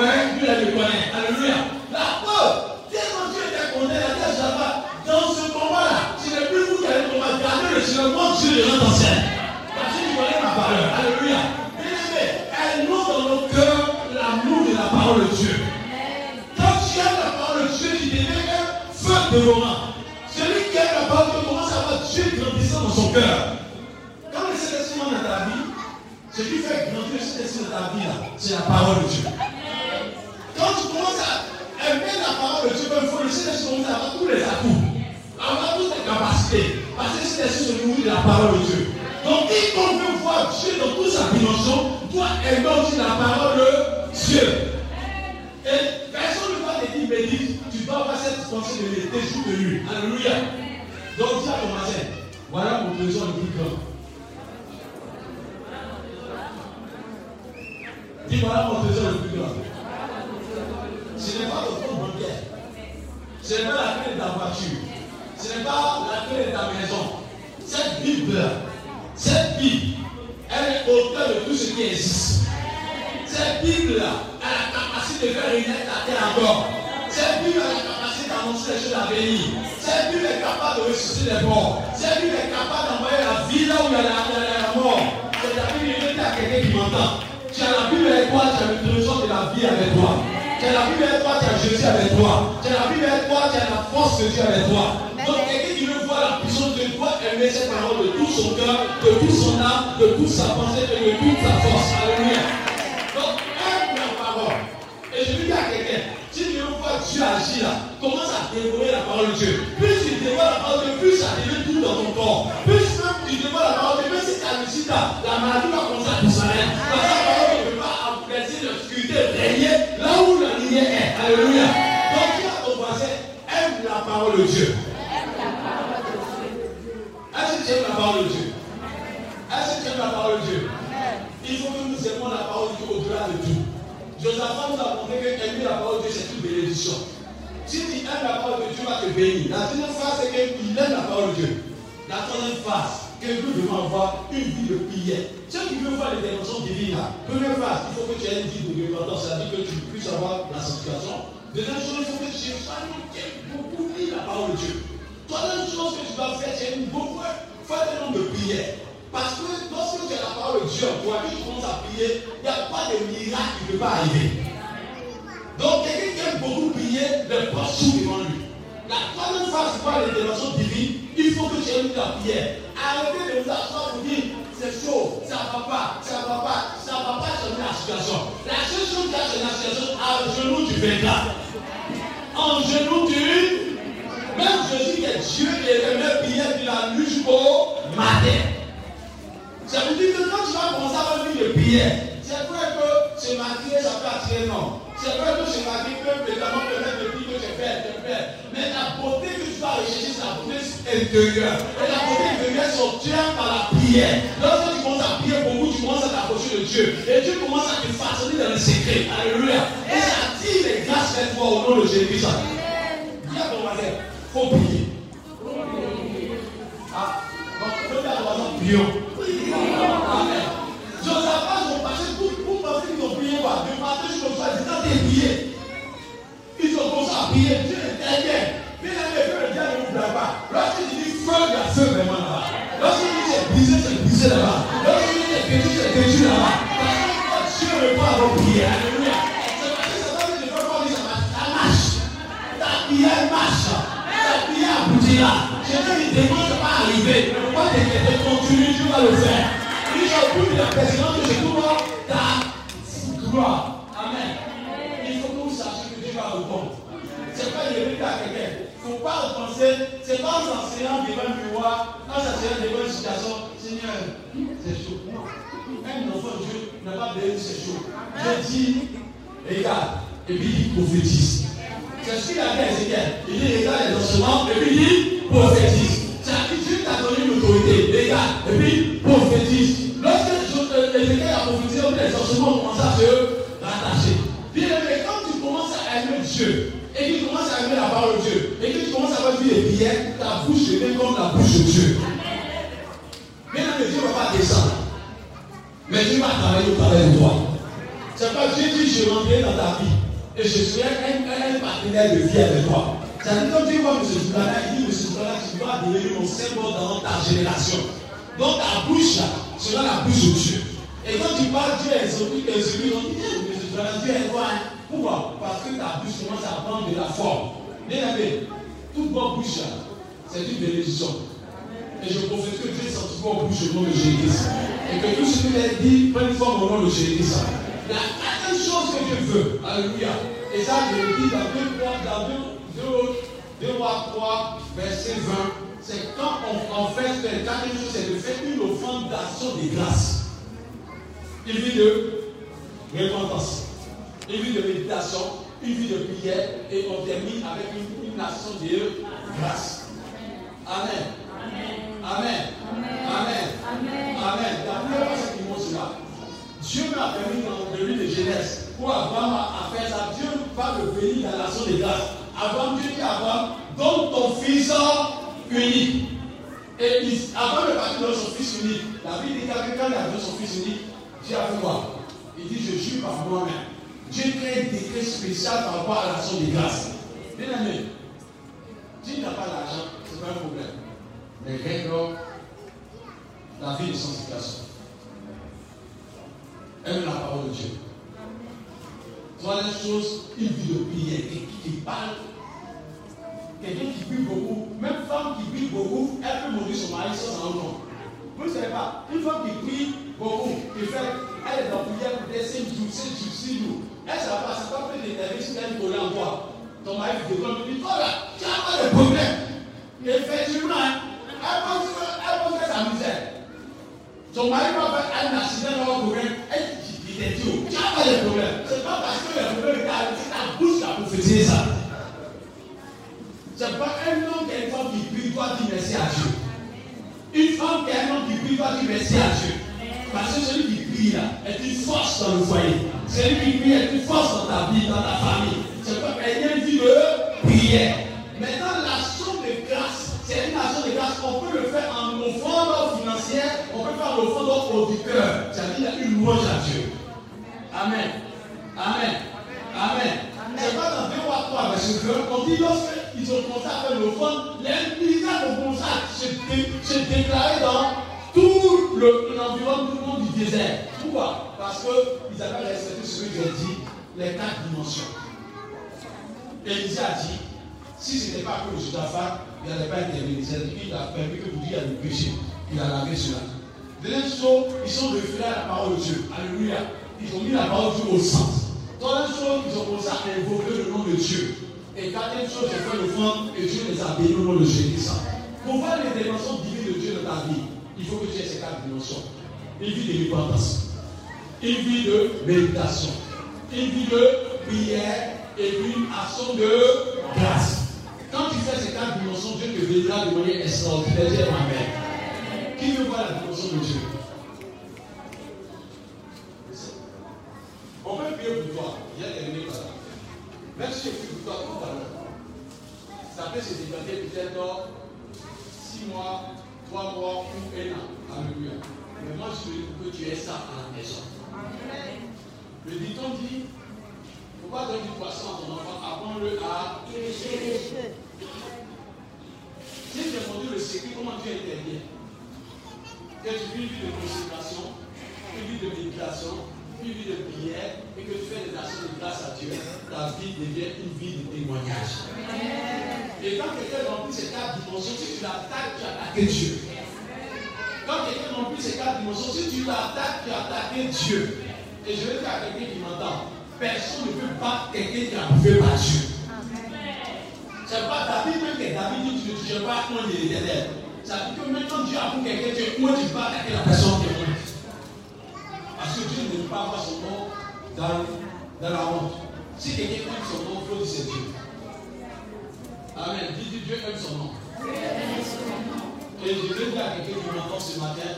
Ouais, lui, il le connaît. Alléluia. La preuve, tellement Dieu était content, il a dit à Josaphat, dans ce combat-là, ce n'est plus vous qui allez combattre, gardez le Seigneur, moi Dieu les rend en scène. Parce que tu connais ma la valeur. Alléluia. Bien-aimé, elle monte dans nos cœurs l'amour de la parole de Dieu. Quand tu aimes la parole de Dieu, tu deviens un feu dévorant. Celui qui aime la parole de Dieu commence à voir Dieu grandissant dans son cœur. Quand le Saint-Esprit dans ta vie, ce qui fait grandir le Saint-Esprit dans ta vie, c'est la parole de Dieu. Quand tu commences à aimer la parole de Dieu, il faut le Saint-Esprit avoir tous les atouts, avoir toutes les capacités. Parce que le Saint-Esprit se de la parole de Dieu. Donc, quiconque veut voir Dieu dans toute sa dimension, doit aimer aussi la parole de Dieu. Et personne ne va te dire médite, tu dois avoir cette pensée de l'été jour de nuit. Alléluia. Donc, dis à ton voisin, voilà mon trésor le plus grand. Dis voilà mon trésor le plus grand. Ce n'est pas. Ce n'est pas la clé de ta voiture. Ce n'est pas la clé de ta maison. Cette Bible-là, cette Bible, elle est au cœur de tout ce qui existe. Cette Bible-là a la capacité de faire renaître la terre encore. Cette Bible a la capacité d'annoncer les choses à venir. Cette Bible est capable de ressusciter les morts. Cette Bible est capable d'envoyer la vie là où il y a la mort. C'est la Bible qui à quelqu'un qui m'entend. Tu as la Bible avec toi, tu as le trésor de la vie avec toi. Tu as la Bible avec toi, tu as Jésus avec toi. Tu as la Bible avec toi, tu as la force de Dieu avec toi. Donc quelqu'un qui veut voir la puissance de toi, aimer cette parole de tout son cœur, de toute son âme, de toute sa pensée et de toute sa force. Alléluia. Donc aime la parole. Et je lui dis à quelqu'un, si tu veux voir Dieu agir là, commence à dévorer la parole de Dieu. Plus tu dévoies la parole de Dieu, plus ça devient tout dans ton corps. Plus même tu dévoies la parole de Dieu, même si tu sida, la maladie va commencer à disparaître. Parce que la parole ne peut pas empêcher l'obscurité régner là où. Alléluia. Donc dis à ton voisin, aime la parole de Dieu. Est-ce que tu aimes la parole de Dieu? Est-ce que tu aimes la parole de Dieu? Il faut que nous aimions la parole de Dieu au-delà de tout. Josaphat nous a montré que la parole de Dieu, c'est une bénédiction. Si tu aimes la parole de Dieu, va te bénir. La deuxième phase, c'est qu'il aime la parole de Dieu. La troisième phase, que nous devons avoir une vie de prière. Ceux qui veulent voir l'intervention divine, première phase, il faut que tu aies une vie de repentance, c'est-à-dire que tu puisses avoir la sanctification. Deuxième chose, il faut que tu aies beaucoup la parole de Dieu. Troisième chose que tu dois faire, c'est beaucoup faire un nombre de prières. Parce que lorsque tu as la parole de Dieu en toi, que tu commences à prier, il n'y a pas de miracle qui ne peut pas arriver. Donc, quelqu'un qui aime beaucoup prier, le poste tout devant lui. La troisième phase pour l'intervention divine, il faut que tu aimes la prière. Arrêtez de vous asseoir pour dire c'est chaud, ça ne va pas, ça va pas, ça ne va pas changer la situation. La seule chose qui a la situation, à genoux tu vaincras. En genoux tu. Même Jésus qui est Dieu et aimait prier de la nuit jusqu'au matin. Ça veut dire que quand tu vas commencer à avoir une prière, c'est vrai que se maquiller, ça peut attirer non. C'est vrai que peut évidemment permettre de dire que tu belle, tu es belle. Mais la beauté que tu vas rechercher, la beauté intérieure. Et la beauté intérieure s'obtient par la prière. Lorsque tu commences à prier beaucoup, tu commences à t'approcher de Dieu. Et Dieu commence à te façonner dans le secret. Alléluia. Et ça attire les grâces vers toi au nom de Jésus. Dis à ton voisin, il faut prier. Ah, donc, peut à ton voisin, prions. Amen. Josaphat, ils ont passé tout pour penser qu'ils ont prié quoi De matin jusqu'au soir, ils ont prié. Ils ont commencé à prier. Dieu est derrière. Bien aimé, que le diable ne vous plaît pas. Lorsqu'il dit feu, il y a feu vraiment là-bas. Lorsqu'il dit c'est brisé, c'est brisé là-bas. Lorsqu'il dit c'est détruit, c'est détruit là-bas. Parce que Dieu veut pas avoir prié. Alléluia. C'est parce que c'est que veux pas dire ça marche. Ça marche. Ta prière marche. Ta prière aboutira. Je te dis, demande, ça va arriver. Ne pas t'inquiéter, continue, tu vas le faire. Il y a plus de la présidence que je trouve ta gloire. Faut pas en enseignant devant un miroir, en s'enseignant devant une situation, Seigneur, c'est chaud. Un enfant Dieu n'a pas besoin de c'est chaud. Je dis, regarde, et puis il prophétise. C'est ce qu'il a à Ézéchiel. Il dit, regarde les enseignements, et puis il dit, prophétise. Dieu t'a donné une autorité, regarde, et puis prophétise. Lorsque Ézéchiel a prophétisé, les enseignements ont commencé à se rattacher. Bien aimé, quand tu commences à aimer Dieu, et tu commences à aimer la parole de Dieu, et tu commences à avoir vie de prière, ta bouche devient comme la bouche de Dieu. Bien aimé, Dieu ne va pas descendre. Mais Dieu va travailler au travers de toi. C'est pas Dieu dit, je rentrerai dans ta vie. Et je serai un, un, partenaire de vie avec toi. C'est-à-dire, quand Dieu voit M. Soulana, il dit, M. Soulana, tu dois devenir mon symbole dans ta génération. Donc ta bouche, sera la bouche de Dieu. Et quand tu parles, Dieu est exotique, exotique, on dit, eh, Dieu est loin. Pourquoi? Parce que ta bouche commence à prendre de la forme. Bien aimé, toute bonne bouche, c'est une bénédiction. Et je confesse que Dieu est sorti en bouche au nom de Jésus. Et que tout ce qu'il a dit prenne forme au nom de Jésus. Il y a quelque chose que Dieu veut. Alléluia. Et ça, je le dis dans 2 dans 2, 2, 3, verset 20. C'est quand on, fait fait quelque chose, c'est de faire une offrande d'action de grâce. Il vit de repentance, une vie de méditation, une vie de prière, et on termine avec une, une action de grâce. Amen. Amen. Amen. Amen. Amen. Première fois qui montre cela. Dieu m'a permis dans le livre de Genèse pour Abraham à faire ça. Dieu va le bénir dans l'action de grâce. Abraham, Dieu dit à Abraham, donne ton fils unique. Et avant de partir dans son fils unique, la Bible dit que quand il a donné son fils unique, Dieu a fait quoi? Il dit, je jure par moi-même. Dieu crée un décret spécial par rapport à l'action de grâce. Bien aimé, tu n'as pas l'argent, ce n'est pas un problème. Mais règle la vie de sanctification. Aime la parole de Dieu. Troisième chose, une vie de prière qui, parle. Quelqu'un qui prie beaucoup, même femme qui prie beaucoup, elle peut mourir son mari sans en nom. Vous ne savez pas, une femme qui prie beaucoup, qui fait, elle est dans la prière pour des 5 jours, 7 jours, 6 jours. Elle ne sait pas, c'est pas peut d'énerver si elle est en toi. Ton mari te demande, tu dis, oh là, tu n'as pas de problème. Effectivement, hein. elle pense, elle pense que c'est sa misère. Ton mari va faire un accident dans le problème, elle dit, tu n'as pas de problème. Ce n'est pas parce que le problème est c'est ta bouche qui a prophétisé ça. Ce n'est pas un homme qui est une femme qui prie, doit dire merci à Dieu. Une femme qui est un homme qui prie, doit Parce que celui qui prie là est une force dans le foyer. Celui qui prie est une force dans ta vie, dans ta famille. C'est pas rien dit de prière. Maintenant, l'action de grâce, c'est une action de grâce. On peut le faire en offrande financière, on peut faire l'offrande au cœur. C'est-à-dire une louange à Dieu. Amen. Amen. Amen. C'est pas dans 2 ou 3 verset 2 qu'on dit lorsqu'ils ont commencé à faire l'offrande, les militaires ont commencé à se, déclarer dans tout l'environnement du désert. Pourquoi? Parce qu'ils avaient respecté ce que a dit, les quatre dimensions. Élisée a dit, si ce n'était pas que le Judaphat, il n'allait pas intervenir. Qu'il a permis que vous disiez à le péché. Il a lavé cela. Deuxième chose, ils sont référés à la parole de Dieu. Alléluia ils ont mis la parole de Dieu au centre. Troisième chose, ils ont commencé à invoquer le nom de Dieu. Et quatrième chose, ils ont fait l'offrande et Dieu les a bénis au nom de Jésus. Pour voir les dimensions divines de Dieu dans ta vie, il faut que tu aies ces quatre dimensions. Une vie de repentance, une vie de méditation, une vie de prière et une action de grâce. Quand tu fais ces quatre dimensions, Dieu te bénira de manière extraordinaire. Qui veut voir la dimension de Dieu? On peut prier pour toi. Il y a terminé par là. Même si je prie pour toi l'heure, ça peut se déplacer peut-être 6 mois, 3 mois ou 1 an. Alléluia. Mais moi, je veux que tu aies ça à la maison. Le dit-on dit, pourquoi donner du poisson à ton enfant Apprends-le à feux. Si j'ai montré le secret, comment tu interviens Que tu vis une vie de consécration, une vie de méditation, une vie de prière et que tu fais des actions de grâce à Dieu, ta vie devient une vie de témoignage. Et quand quelqu'un remplit ces quatre dimensions, si tu l'attaques, tu attaques Dieu. Quand quelqu'un remplit ces quatre dimensions, si tu l'attaques, tu attaques Dieu. Et je vais dire à quelqu'un qui m'entend, personne ne peut pas quelqu'un qui a approuvé par Dieu. C'est pas David même que David dit tu ne touches pas moi l'éternel. Ça veut dire que maintenant Dieu approuve quelqu'un, tu ne peux pas attaquer la personne qui est parce que Dieu ne veut pas avoir son nom dans, la honte. Si quelqu'un aime son nom, il faut c'est Dieu. Amen. Dis Dieu aime son nom. Et je vais dire à quelqu'un qui m'entend ce matin,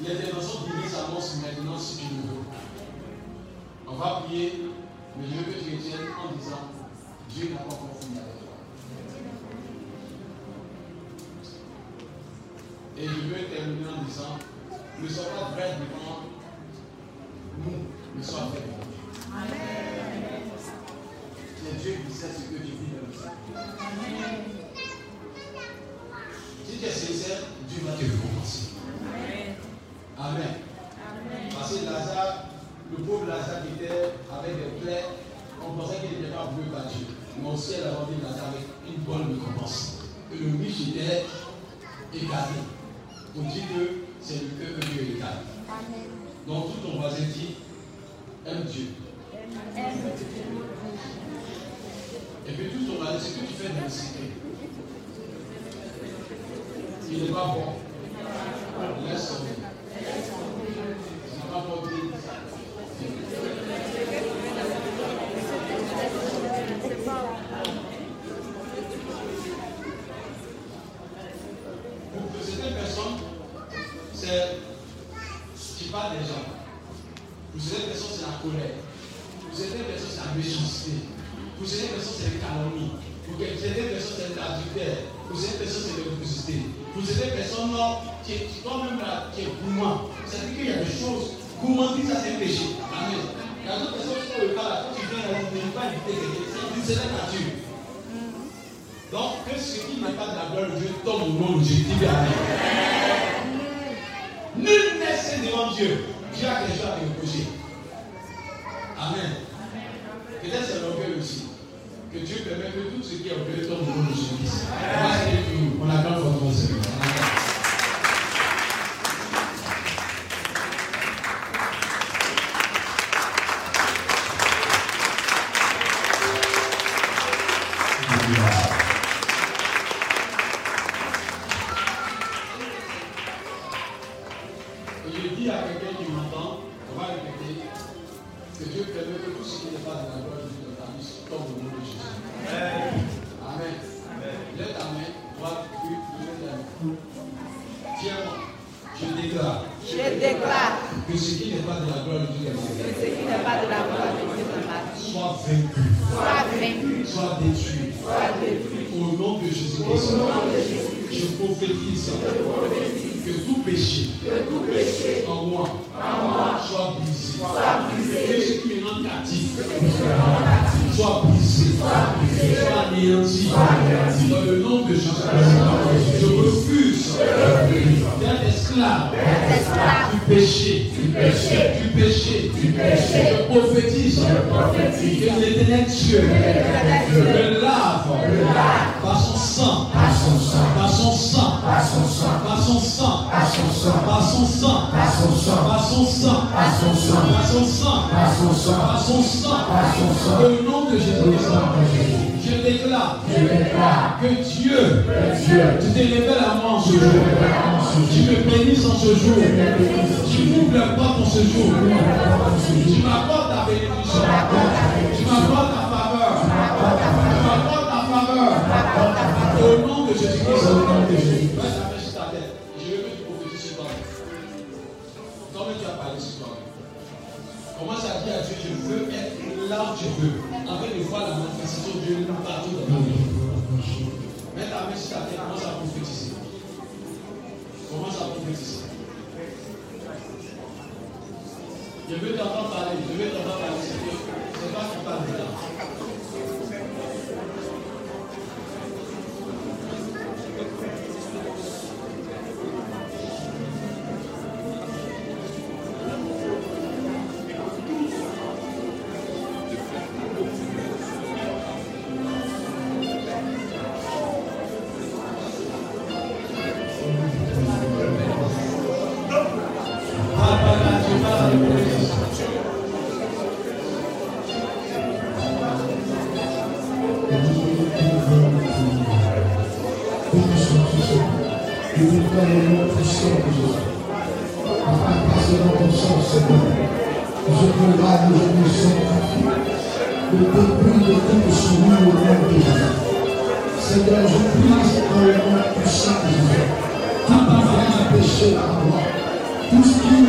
l'intervention divine s'annonce maintenant si tu veux. On va prier, mais je veux que tu retiennes en disant Dieu n'a pas confondu avec toi. Et je veux terminer en disant ne sois pas vrai devant nous, nous sommes faibles. Amen. C'est Dieu qui sait ce que tu vis dans le sang. Amen. Si tu es sincère, Dieu va te récompenser. Amen. Amen. Parce que Lazare, le pauvre Lazare qui était avec des plaies, on pensait qu'il n'était pas voulu par Dieu. Mais on ciel a rendu Lazare avec une bonne récompense. Et le riche était écarté. On dit que c'est le cœur que Dieu écarte. Amen. Dans tout ton voisin dit, aime Dieu. Et puis tout ton voisin, ce que tu fais dans le cité, il n'est pas bon. péché, que tout péché en moi, en moi soit brisé. Soit brisé. Soit anéanti. Dans le nom de Jésus. je refuse d'être esclave du péché. Du péché. Du péché. Du péché. Je prophétise que l'éternel Dieu, à son sang, à son sang, à son sang, à son sang, à son sang, à son sang. Au nom de Jésus-Christ, je déclare, je déclare que Dieu, que Dieu, tu t'élèves à moi en ce jour, tu me bénisses en ce jour, tu m'ouvres la porte en ce jour, tu m'apportes ta bénédiction, tu m'apportes ta faveur, tu m'apportes ta faveur. Au nom de Jésus-Christ. Commence à dire à Dieu, je veux être là où je veux, afin de voir la manifestation de Dieu partout dans ma vie. Mets ta main sur ta tête, commence à prophétiser. Commence à prophétiser. Je veux t'entendre parler, je veux t'entendre parler, Seigneur. C'est toi qui parles là.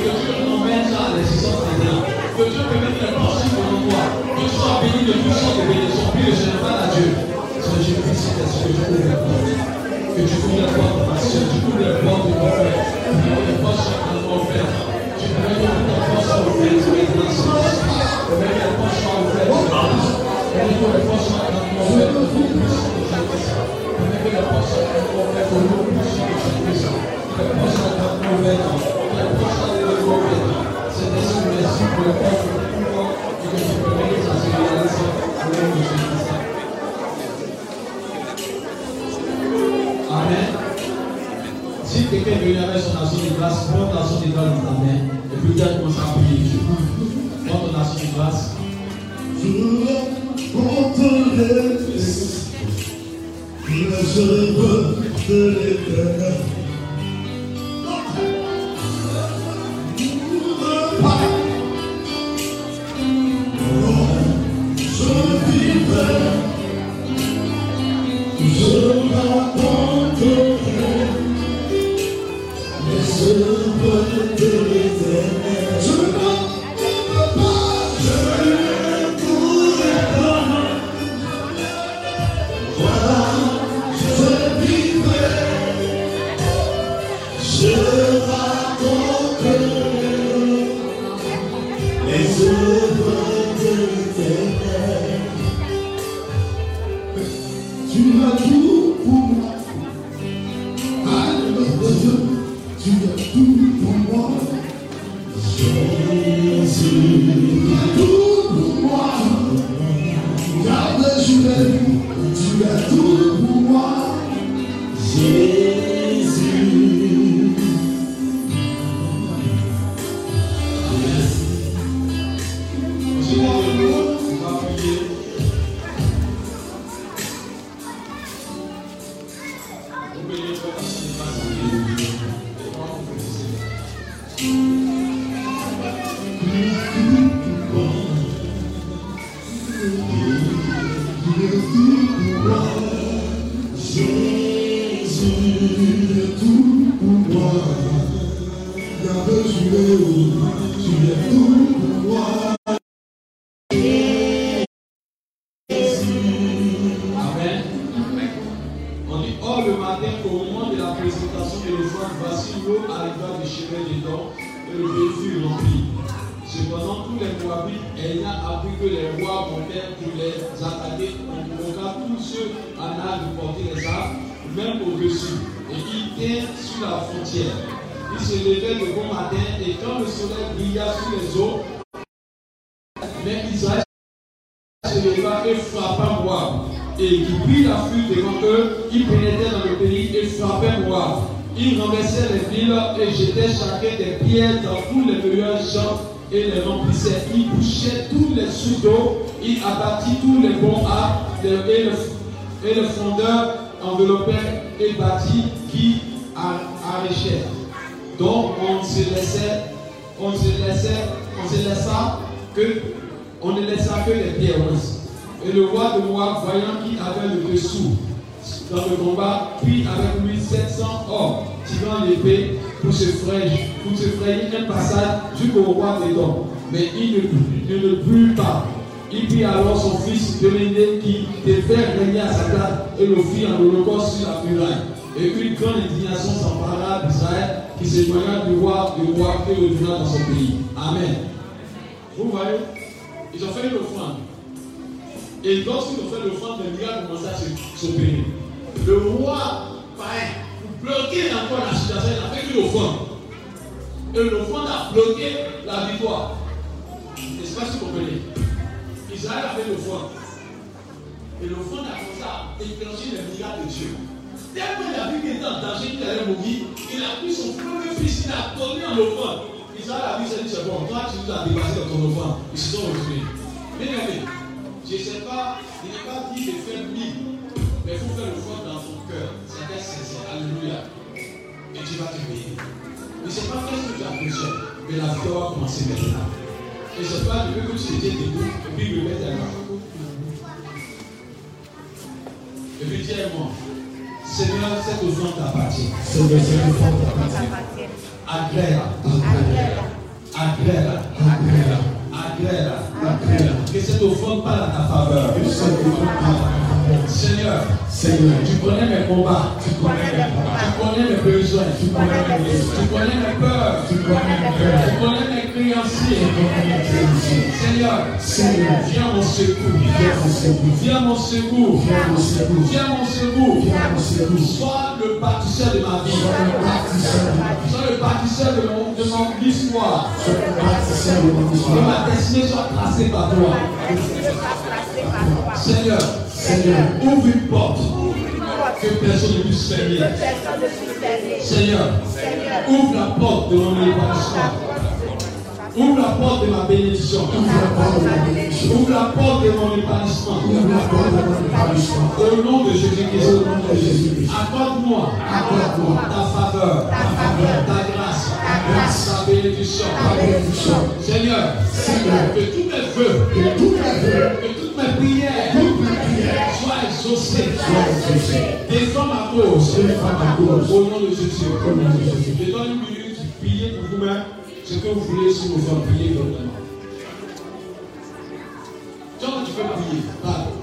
que Dieu emmène ça à l'existence maintenant. Que Dieu permette portes sur ton toi. Que tu sois béni de toutes sortes de bénédictions. Puis le général à Dieu. Seigneur Jésus-Christ, que je ouvre la porte. Que tu ouvres la porte de ma soeur, tu ouvres la porte de mon frère. Quelqu'un est venu avec son action de grâce, prends ton action de grâce dans ta main et puis tu commences à prier Dieu. Prends ton action de grâce. contre les les œuvres de l'éternel. En âge de porter les armes, même au-dessus, et ils tinrent sur la frontière. Ils se levaient le bon matin, et quand le soleil brilla sur les eaux, mais Israël se leva et frappa Moab. Et qui prit la fuite devant eux, ils pénétraient dans le pays et frappaient Moab. Ils renversaient les villes et jetaient chacun des pierres dans tous les meilleurs champs et les remplissaient. Ils bouchaient tous les sous d'eau, ils abattit tous les bons arbres et le, et le fondeur enveloppait et bâtit qui arrachait. Donc on se laissait, on se laissait, on se laissa que on ne laissa que les pierres. Et le roi de Moab, voyant qu'il avait le dessous dans le combat, puis avec lui 700 hommes, tirant l'épée pour se frayer, pour se frayer un passage jusqu'au roi des dons. Mais il ne, il ne pas. Il prit alors son fils Béléné qui devait régner à sa place et le fit en holocauste sur la muraille. Et une grande indignation s'empara d'Israël qui s'éloigna du roi, du roi et retourna dans son pays. Amen. Vous voyez ils ont fait une offrande. Et lorsqu'ils ont fait l'offrande, les miracles commencé à s'opérer. Le roi, pareil, pour bloquer encore la situation, il a fait une offrande. Et l'offrande a bloqué la victoire. N'est-ce pas si vous comprenez? Israël a fait l'offrande. Et l'offrande a commencé à déclencher les miracles de Dieu. Tellement il a vu qu'il était en danger, qu'il allait mourir, il a pris son premier fils, il a donné en offrande. Israël a dit, c'est bon, toi tu nous as dépassé dans ton offrande. Ils se sont retrouvés. Bien aimé, je ne sais pas, il n'est pas dit de faire mille, mais il faut faire l'offrande dans ton cœur. C'est sincère. Alléluia. Et tu vas te payer. Je ne sais pas qu'est-ce que tu as besoin, mais la victoire va commencer maintenant. Et c'est pas le que tu étais debout, et puis le mettre à là. Et puis dis-moi, Seigneur, cette offrande t'appartient. Seigneur, cette offrande t'appartient. Agrée-la. Agrée-la. Agrée-la. Agrée-la. Agrée-la. Que cette offrande parle à ta faveur. Que cette offrande parle à ta faveur. Seigneur, Seigneur, tu connais mes combats. tu connais mes combats. Tu connais mes besoins. Tu connais mes besoins. Tu connais mes peurs. Tu connais mes peurs. Tu connais mes Seigneur, Seigneur, viens mon secours. viens mon secours. Viens mon secours. Viens mon secours. Viens mon secours. Sois le bâtisseur de ma vie. Sois le bâtisseur de ma vie. Sois le bâtisseur de mon, de mon histoire. Sois le bâtisseur de mon Que histoire. ma destinée soit tracée par toi. Seigneur, Seigneur, ouvre une porte que personne ne puisse fermer. Seigneur, ouvre la porte de mon épanouissement. Ouvre la porte de ma bénédiction. Ouvre la porte de mon épanouissement. Au nom de Jésus-Christ. Accorde-moi ta faveur, ta grâce, ta bénédiction. Seigneur, que tous mes vœux, que toutes mes prières soient exaucées. Défends ma cause. Au nom de Jésus. Je donne une minute, priez pour vous-même. ce que vous voulez sur nos vampiro, priez vraiment. Quand tu peux.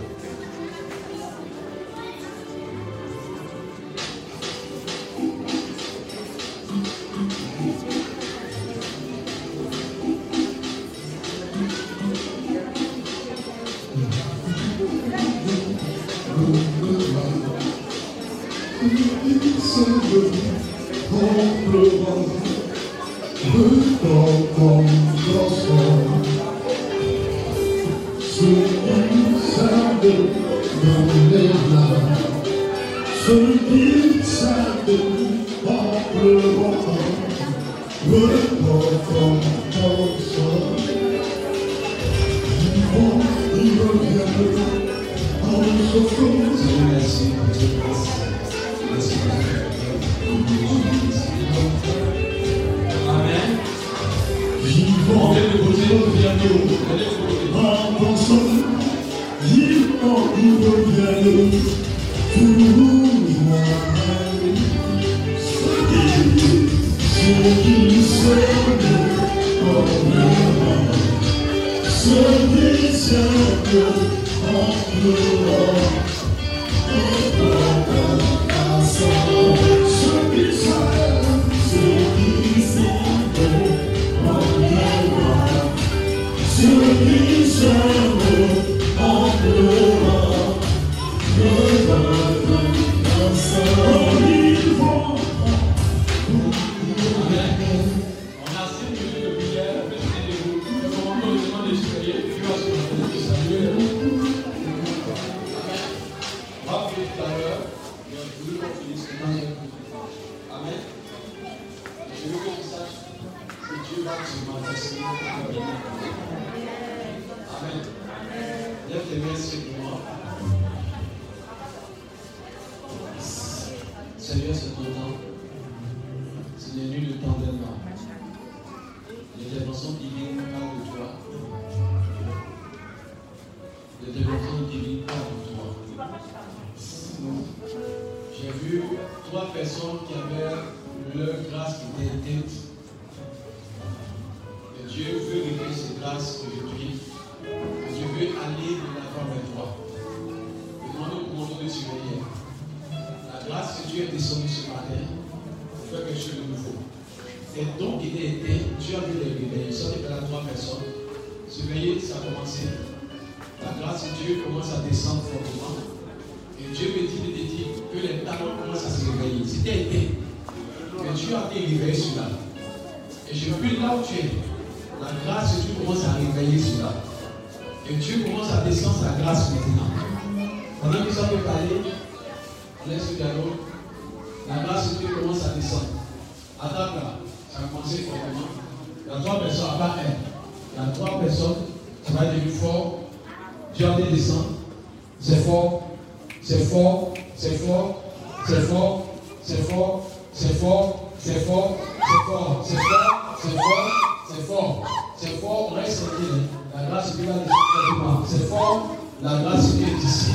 Fort, c'est fort, c'est fort, c'est fort, c'est fort, c'est fort, reste tranquille. La grâce de Dieu va descendre C'est fort, la grâce de Dieu est ici.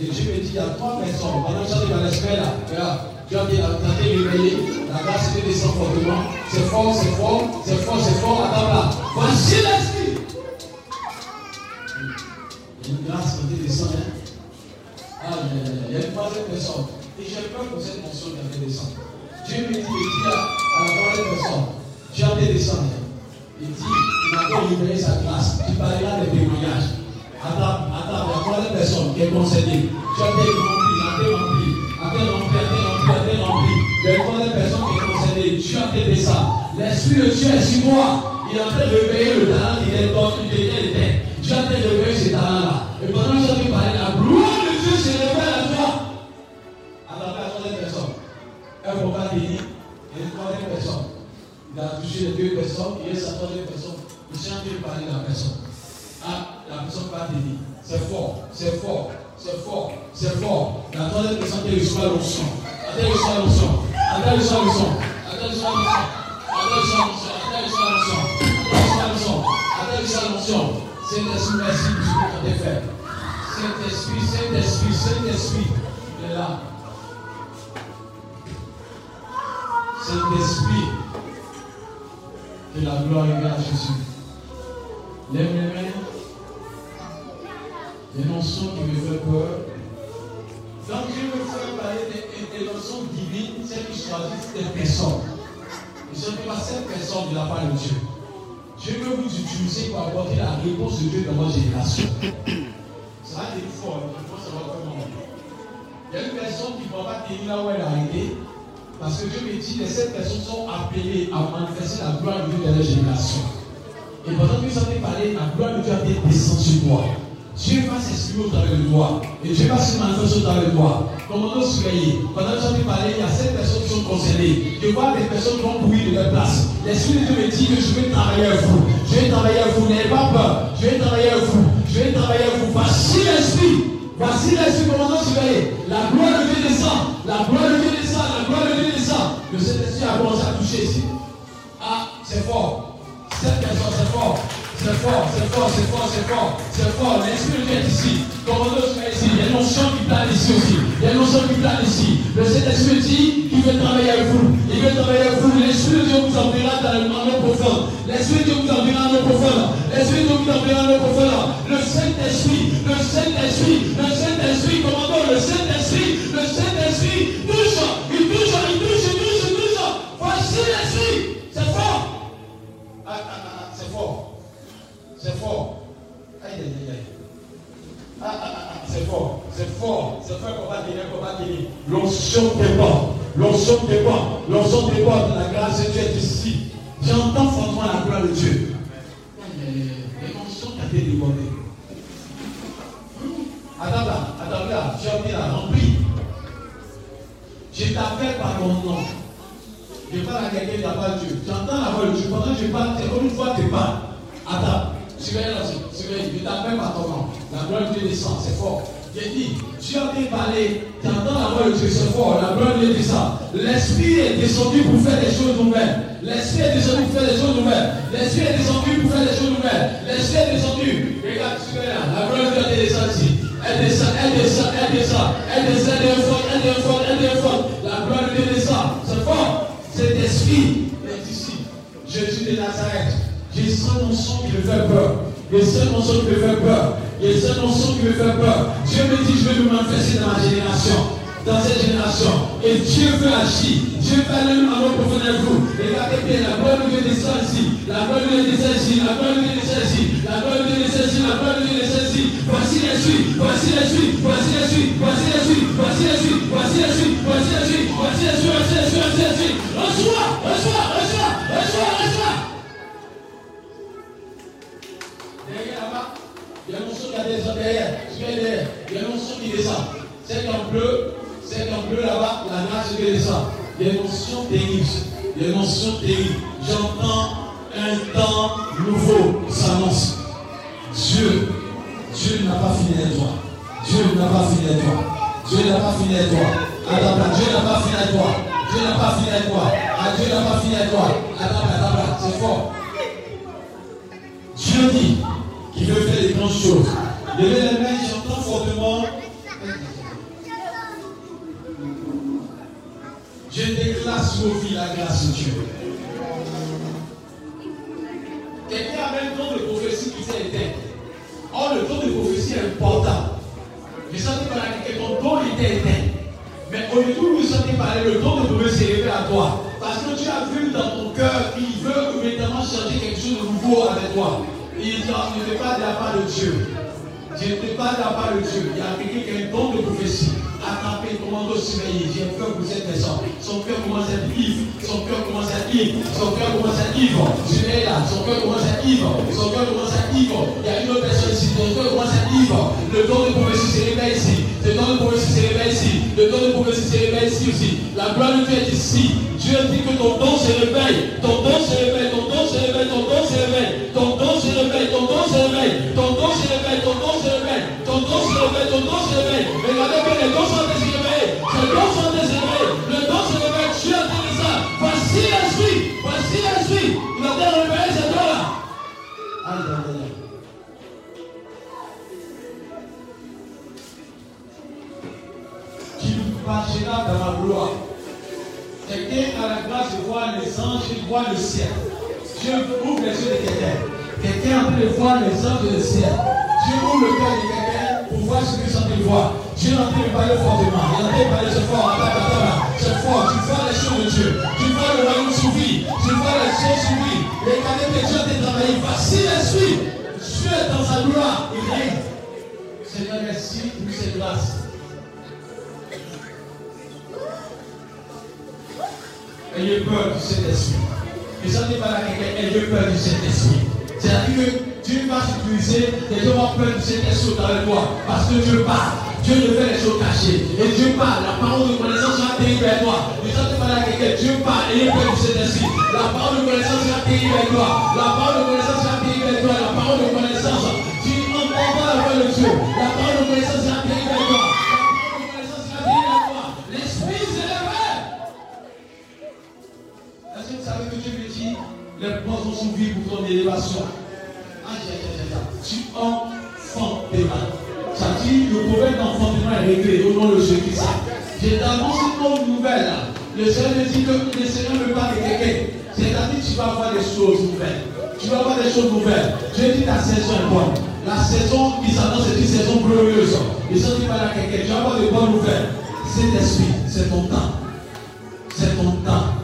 Et Dieu me dit, il y a trois personnes. Pendant que j'étais dans l'esprit là, regarde, tu as été réveillé, la grâce de Dieu descend fortement. C'est fort, c'est fort, c'est fort, c'est fort. Attends là. Voici l'esprit. A une grâce tu descend. Hein? Ah, il y a une troisième personne. Et j'ai peur pour cette mention qui avait descendu. Dieu me dit, il dit à, à la parole de personne. J'ai de descendre. Il dit, il a encore libéré sa classe. Tu parleras des témoignages. Attends, attends, la parole de personne qui est concernée. J'ai envie de remplir, à tes remplis, à tes remplis, à tes remplis, à. La parole de personne qui est concernée. Tu as fait ça. L'Esprit de Dieu est sur moi. Il est en train de réveiller le talent qu'il est dans une était. Tu as fait de réveiller ce talent-là. Et pendant Il a touché les deux personnes, il est sa troisième personne. Il train de parler de la personne. Ah, la personne va bénir. C'est fort, c'est fort, c'est fort, c'est fort. La troisième personne qui reçoit l'onction. Attends, il reçoit l'onction. Attends, il reçoit l'onction. Attends, il reçoit l'onction. Attends, il reçoit l'onction. Attends, reçoit l'onction. Attends, il reçoit l'onction. Saint-Esprit, merci pour ce que tu as fait. Saint-Esprit, Saint-Esprit, Saint-Esprit, il est là. Saint-Esprit, que la gloire est à Jésus. Lève les notions qui me font peur. Donc je veux faire parler des, notions divines, celles qui choisissent des personnes. Et ce n'est pas cette personne de la part de Dieu. Je veux vous utiliser pour apporter la réponse de Dieu dans votre génération. Ça va être fort, je pense que ça. Il y a une personne qui ne va pas tenir là où elle a été. Parce que Dieu me dit que ces personnes sont appelées à manifester la gloire de Dieu dans leur génération. Et pendant que vous avez parlé, la gloire de Dieu a été descendue sur toi. Dieu va s'exprimer au travers de toi. Et Dieu va se manifester au travers de toi. Commandons surveiller. Pendant que avez parlé, il y a sept personnes qui sont concernées. Je vois des personnes qui vont courir de leur place. L'Esprit de Dieu me dit que je vais travailler avec vous. Je vais travailler avec vous. N'ayez pas peur. Je vais travailler avec vous. Je vais travailler avec vous. Voici l'Esprit. Voici l'Esprit, commandant surveiller. La gloire de Dieu descend. La gloire de Dieu descend. Le Saint-Esprit a commencé à toucher ici. Ah, c'est fort. Cette personne, c'est fort. C'est fort, c'est fort, c'est fort, c'est fort, c'est fort. L'Esprit est ici. Commandant surveiller ici. Il y a une notion qui ici aussi. Il y a une notion qui ici. Le Saint-Esprit dit qu'il veut travailler avec vous. Il veut travailler avec vous. L'Esprit de Dieu vous enverra dans le monde profond. L'Esprit de Dieu vous enverra dans le profond. L'Esprit de Dieu vous enverra dans le profond. Le Saint-Esprit, le Saint-Esprit, le Saint-Esprit, commandant, le Saint-Esprit, Ah, ah, ah, c'est fort, c'est fort, c'est fort qu'on va tenir, qu'on va tenir. L'onction dépend, l'onction dépend, l'onction dépend de la grâce de Dieu est ici. J'entends fortement la gloire de Dieu. L'onction qui a été débordée. Attends là, attends là, as mis la remplie. Je t'appelle par ton nom. Je parle à quelqu'un pas Dieu. J'entends la voix de Dieu. Pendant que je parle, une fois tu parles. Attends, surveille là-dessus, surveille. Je t'appelle par ton nom. La gloire de Dieu descend, c'est fort. J'ai dit, tu as bien parlé, tu entends la voix de Dieu, c'est fort, la gloire de Dieu descend. L'Esprit est descendu pour faire des choses nouvelles. L'Esprit est descendu pour faire des choses nouvelles. L'Esprit est descendu pour faire des choses nouvelles. L'Esprit est descendu. Regarde, surveille là, la gloire de Dieu est descendue ici. Elle descend, elle descend, elle descend, elle descend, elle forte, elle forte, elle forte. La gloire de Dieu descend, c'est fort. Cet esprit est ici. Jésus de Nazareth. J'ai seul mon qui me fait peur. J'ai seul mon qui me fait peur. J'ai seul mon qui me fait peur. Dieu me dit, je vais me manifester dans ma génération. Dans cette génération. Et Dieu veut agir. Dieu veut aller à mon profond de vous. Regardez bien, la de Dieu descend ici. La de Dieu descend ici. La de Dieu descend ici. La de Dieu descend ici. La de Dieu descend ici. Voici la suite. Voici la suite. Voici la suite. Voici la suite. Voici la suite. Voici la suite. Derrière là-bas, il y a un morceau qui a descendu derrière. Derrière. Il y a un morceau qui descend. C'est en bleu. C'est en bleu là-bas. La nage qui descend. Il y a une notion terrible. Il y a. J'entends un temps nouveau s'annonce. Dieu, Dieu n'a pas fini avec toi. Dieu n'a pas fini avec toi. Dieu n'a pas fini avec toi. Attends, Dieu n'a pas fini avec toi. Dieu n'a pas fini avec toi. Ah, Dieu n'a pas fini avec toi. Attends, attends, c'est fort. Dieu dit qu'il veut faire des grandes choses. Levez les mains, j'entends fortement. Je déclare sur vos vies la grâce de Dieu. Quelqu'un avait un don de prophétie qui s'est éteint. Or, le don de prophétie est important. Je sentais par que ton don était éteint. Mais au lieu vous sentez parler, le don de prophétie s'est levé à toi. Parce que tu as vu dans ton cœur qu'il veut maintenant changer quelque chose de nouveau avec toi. Il ne pas de la part de Dieu. Je ne te parle pas de Dieu. Il y a quelqu'un qui a un don de prophétie. Attrapé, commando, surveiller. J'ai peur que vous êtes personne. Son cœur commence à être ivre. Son cœur commence à être ivre. Son cœur commence à être ivre. Là. Son cœur commence à être ivre. Son cœur commence à être ivre. Il y a une autre personne ici. Son cœur commence à être. Le don de prophétie se réveille ici. Le don de prophétie se réveille ici. Le don de prophétie se réveille ici aussi. La gloire de Dieu est ici. Dieu dit que. Ton don se réveille. Ton don se réveille. Ton don se réveille. Regardez bien les dons sont réveillés. Les dons sont réveillés. Le don se réveille. Dieu a dit ça. Voici l'esprit. Voici l'esprit. Il a bien réveillé ces dons-là. Alléluia. Tu marcheras dans ma gloire. Quelqu'un a la grâce de voir les anges et voir le ciel. Dieu ouvre les yeux de quelqu'un. Quelqu'un a de voir les anges le ciel. Dieu ouvre le cœur de quelqu'un pour voir ce que sont de voir. Dieu en train de parler fortement. Il est en train de parler ce fort. C'est fort. Tu vois les choses de Dieu. Tu vois le royaume s'ouvrir. Tu vois les choses s'ouvrir. Regardez que Dieu a travaillé. Voici l'esprit. Dieu est dans sa gloire. Il règne. Seigneur, merci pour cette grâce. Ayez peur du Saint-Esprit. Et ça n'est pas là quelqu'un, ayez peur du Saint-Esprit. C'est-à-dire que Dieu va s'utiliser, les gens ont peur du Saint-Esprit dans le toi. Parce que Dieu parle. Dieu ne fait les choses cachées. Et Dieu parle. La parole de connaissance sera terrible vers toi. Et ça n'est pas là quelqu'un, Dieu parle, ayez peur du Saint-Esprit. La parole de connaissance sera terrible vers toi. La parole de connaissance sera terrible vers toi. La parole de connaissance, tu n'entends pas la voix de Dieu. La parole de connaissance sera terrible vers toi. La parole de connaissance sera terrible vers toi. L'Esprit s'élève. Est-ce que vous savez que Dieu me dit les portes sont s'ouvrir pour ton élévation Aïe, aïe, aïe, aïe. Tu enfanteras. Ça dit le problème d'enfantement est réglé au nom de Jésus-Christ. J'ai d'annonce une bonne nouvelle. là. Le Seigneur me dit que le Seigneur me parle de quelqu'un. C'est-à-dire tu vas avoir des choses nouvelles. Tu vas avoir des choses nouvelles. Dieu dit ta saison est bonne. La saison qui s'annonce est une saison glorieuse. Et ça dit pas à quelqu'un. Tu vas avoir de bonnes nouvelles. C'est l'esprit. C'est ton temps. C'est ton temps.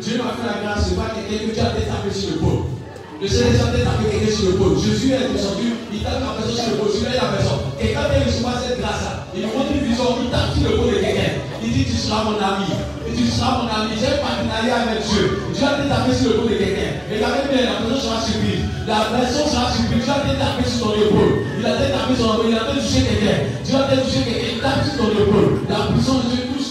Dieu m'a fait la grâce de voir quelqu'un que tu as tapé sur l'épaule. Le Seigneur a tapé quelqu'un sur l'épaule. Jésus est descendu, il tape la personne sur l'épaule, tu la personne. Quelqu'un vient recevoir cette grâce-là. Il montre une vision, il tape sur l'épaule de quelqu'un. Il dit Tu seras mon ami. Et tu seras mon ami. J'ai un partenariat avec Dieu. Dieu a tapé sur l'épaule de quelqu'un. Regardez bien, la personne sera surprise. La personne sera surprise. Dieu a tapé sur ton épaule. Il a tapé sur ton épaule. Il a touché quelqu'un. Dieu a touché quelqu'un. Il tape sur ton épaule. La puissance de Dieu touche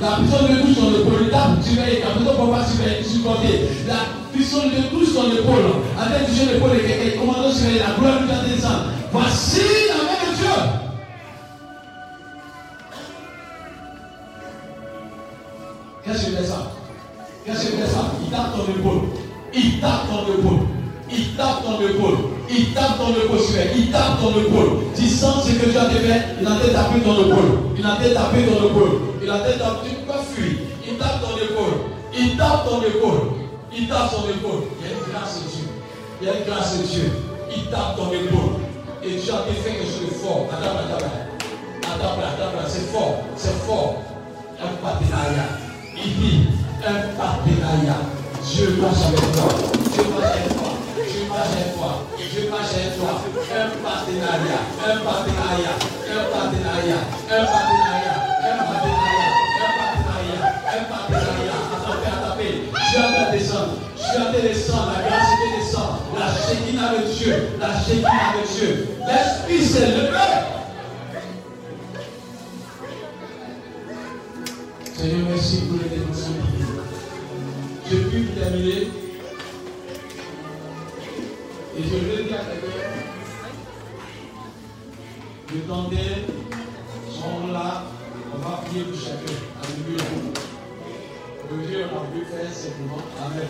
La puissance de touche ton épaule. Il tape, y La personne ne peut pas supporter. La puissance de touche ton épaule. Avec toucher l'épaule. Commandant sur la gloire Dieu descend. Voici la main de Dieu. Qu'est-ce que c'est ça? Qu'est-ce que ça? Il tape ton épaule. Il tape ton épaule. Il tape ton épaule. Il tape sur elle. Il tape ton épaule. Tu sens ce que Dieu a fait. Il a été tapé ton épaule. Il a été tapé ton épaule. Il a été tapé. Tu peux pas fuir. Il tape ton épaule. Il tape ton épaule. Il tape ton épaule. Il y a une grâce de Dieu. Il y a une grâce de Dieu. Il tape ton épaule. Et Dieu a fait quelque chose de fort. Attends, attends. Attends, attends, c'est fort. C'est fort. Un partenariat. Il dit un partenariat. Dieu marche avec toi. Dieu marche avec toi. Marche avec toi. Dieu marche avec toi. Un partenariat. Un partenariat. Un partenariat. Un partenariat. Un partenariat. Un partenariat. Un partenariat. Attendez, attendez. Dieu a fait descendre. Dieu a fait descendre. La grâce de descendre. La chéquina de Dieu. La chéquina de Dieu. L'esprit s'est levé. Seigneur, merci pour les divines. Je puis terminer. Temps sont là, on va prier pour chacun. Alléluia. Le Dieu a pu faire simplement. Amen.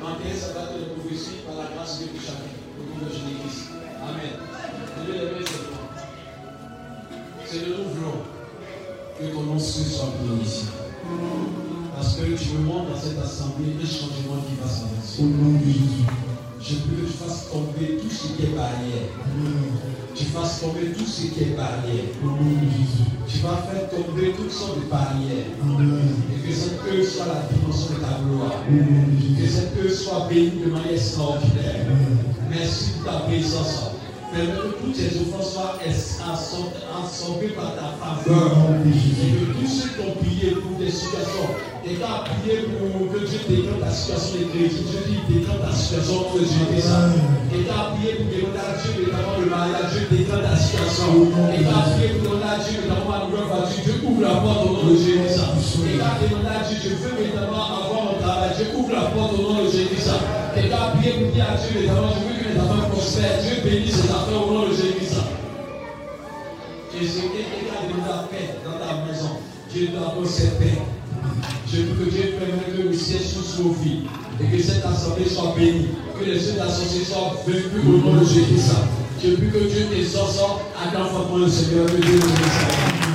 manquer sa date de prophétie par la grâce de Dieu de chacun, au nom de Jésus-Christ. Amen. Levez les mains toi. Seigneur, nous voulons que ton nom soit béni ici. Parce que tu me montres dans cette assemblée un changement qui va s'avancer. Au nom de Jésus. Je veux que tu fasses tomber tout ce qui est barrière. Tu fasses tomber tout ce qui est barrière. De. Tu vas faire tomber toutes sortes de barrières. Et que cette œuvre soit la dimension de ta gloire. De Que cette œuvre soit bénie de manière extraordinaire. Merci pour ta présence. Permets que toutes tes offranses soient es- absor- absorbées par ta faveur. Et que tous ceux qui ont prié pour des situations, quelqu'un a prié pour que Dieu déclare ta situation de crédit, Dieu dit déclare ta situation que Dieu ça. Quelqu'un a prié pour demander à Dieu notamment le mariage, Dieu déclare ta situation. Quelqu'un a prié pour demander à Dieu notamment la nouvelle voiture, Dieu ouvre la porte au nom de Jésus. ça. Quelqu'un a demandé à Dieu, je veux notamment avoir mon travail, Dieu ouvre la porte au nom de Jésus. ça. Quelqu'un a prié pour dire à Dieu notamment, je veux les affaires prospèrent, Dieu bénisse ses affaires au nom de Jésus. que quelqu'un a demandé la paix dans ta maison, Dieu t'apporte cette paix. Je veux que Dieu permette que le ciel soit nos vies et que cette assemblée soit bénie, que les yeux de l'assemblée soient vaincus au nom de Jésus. Je veux que Dieu t'exauce à grand le Seigneur.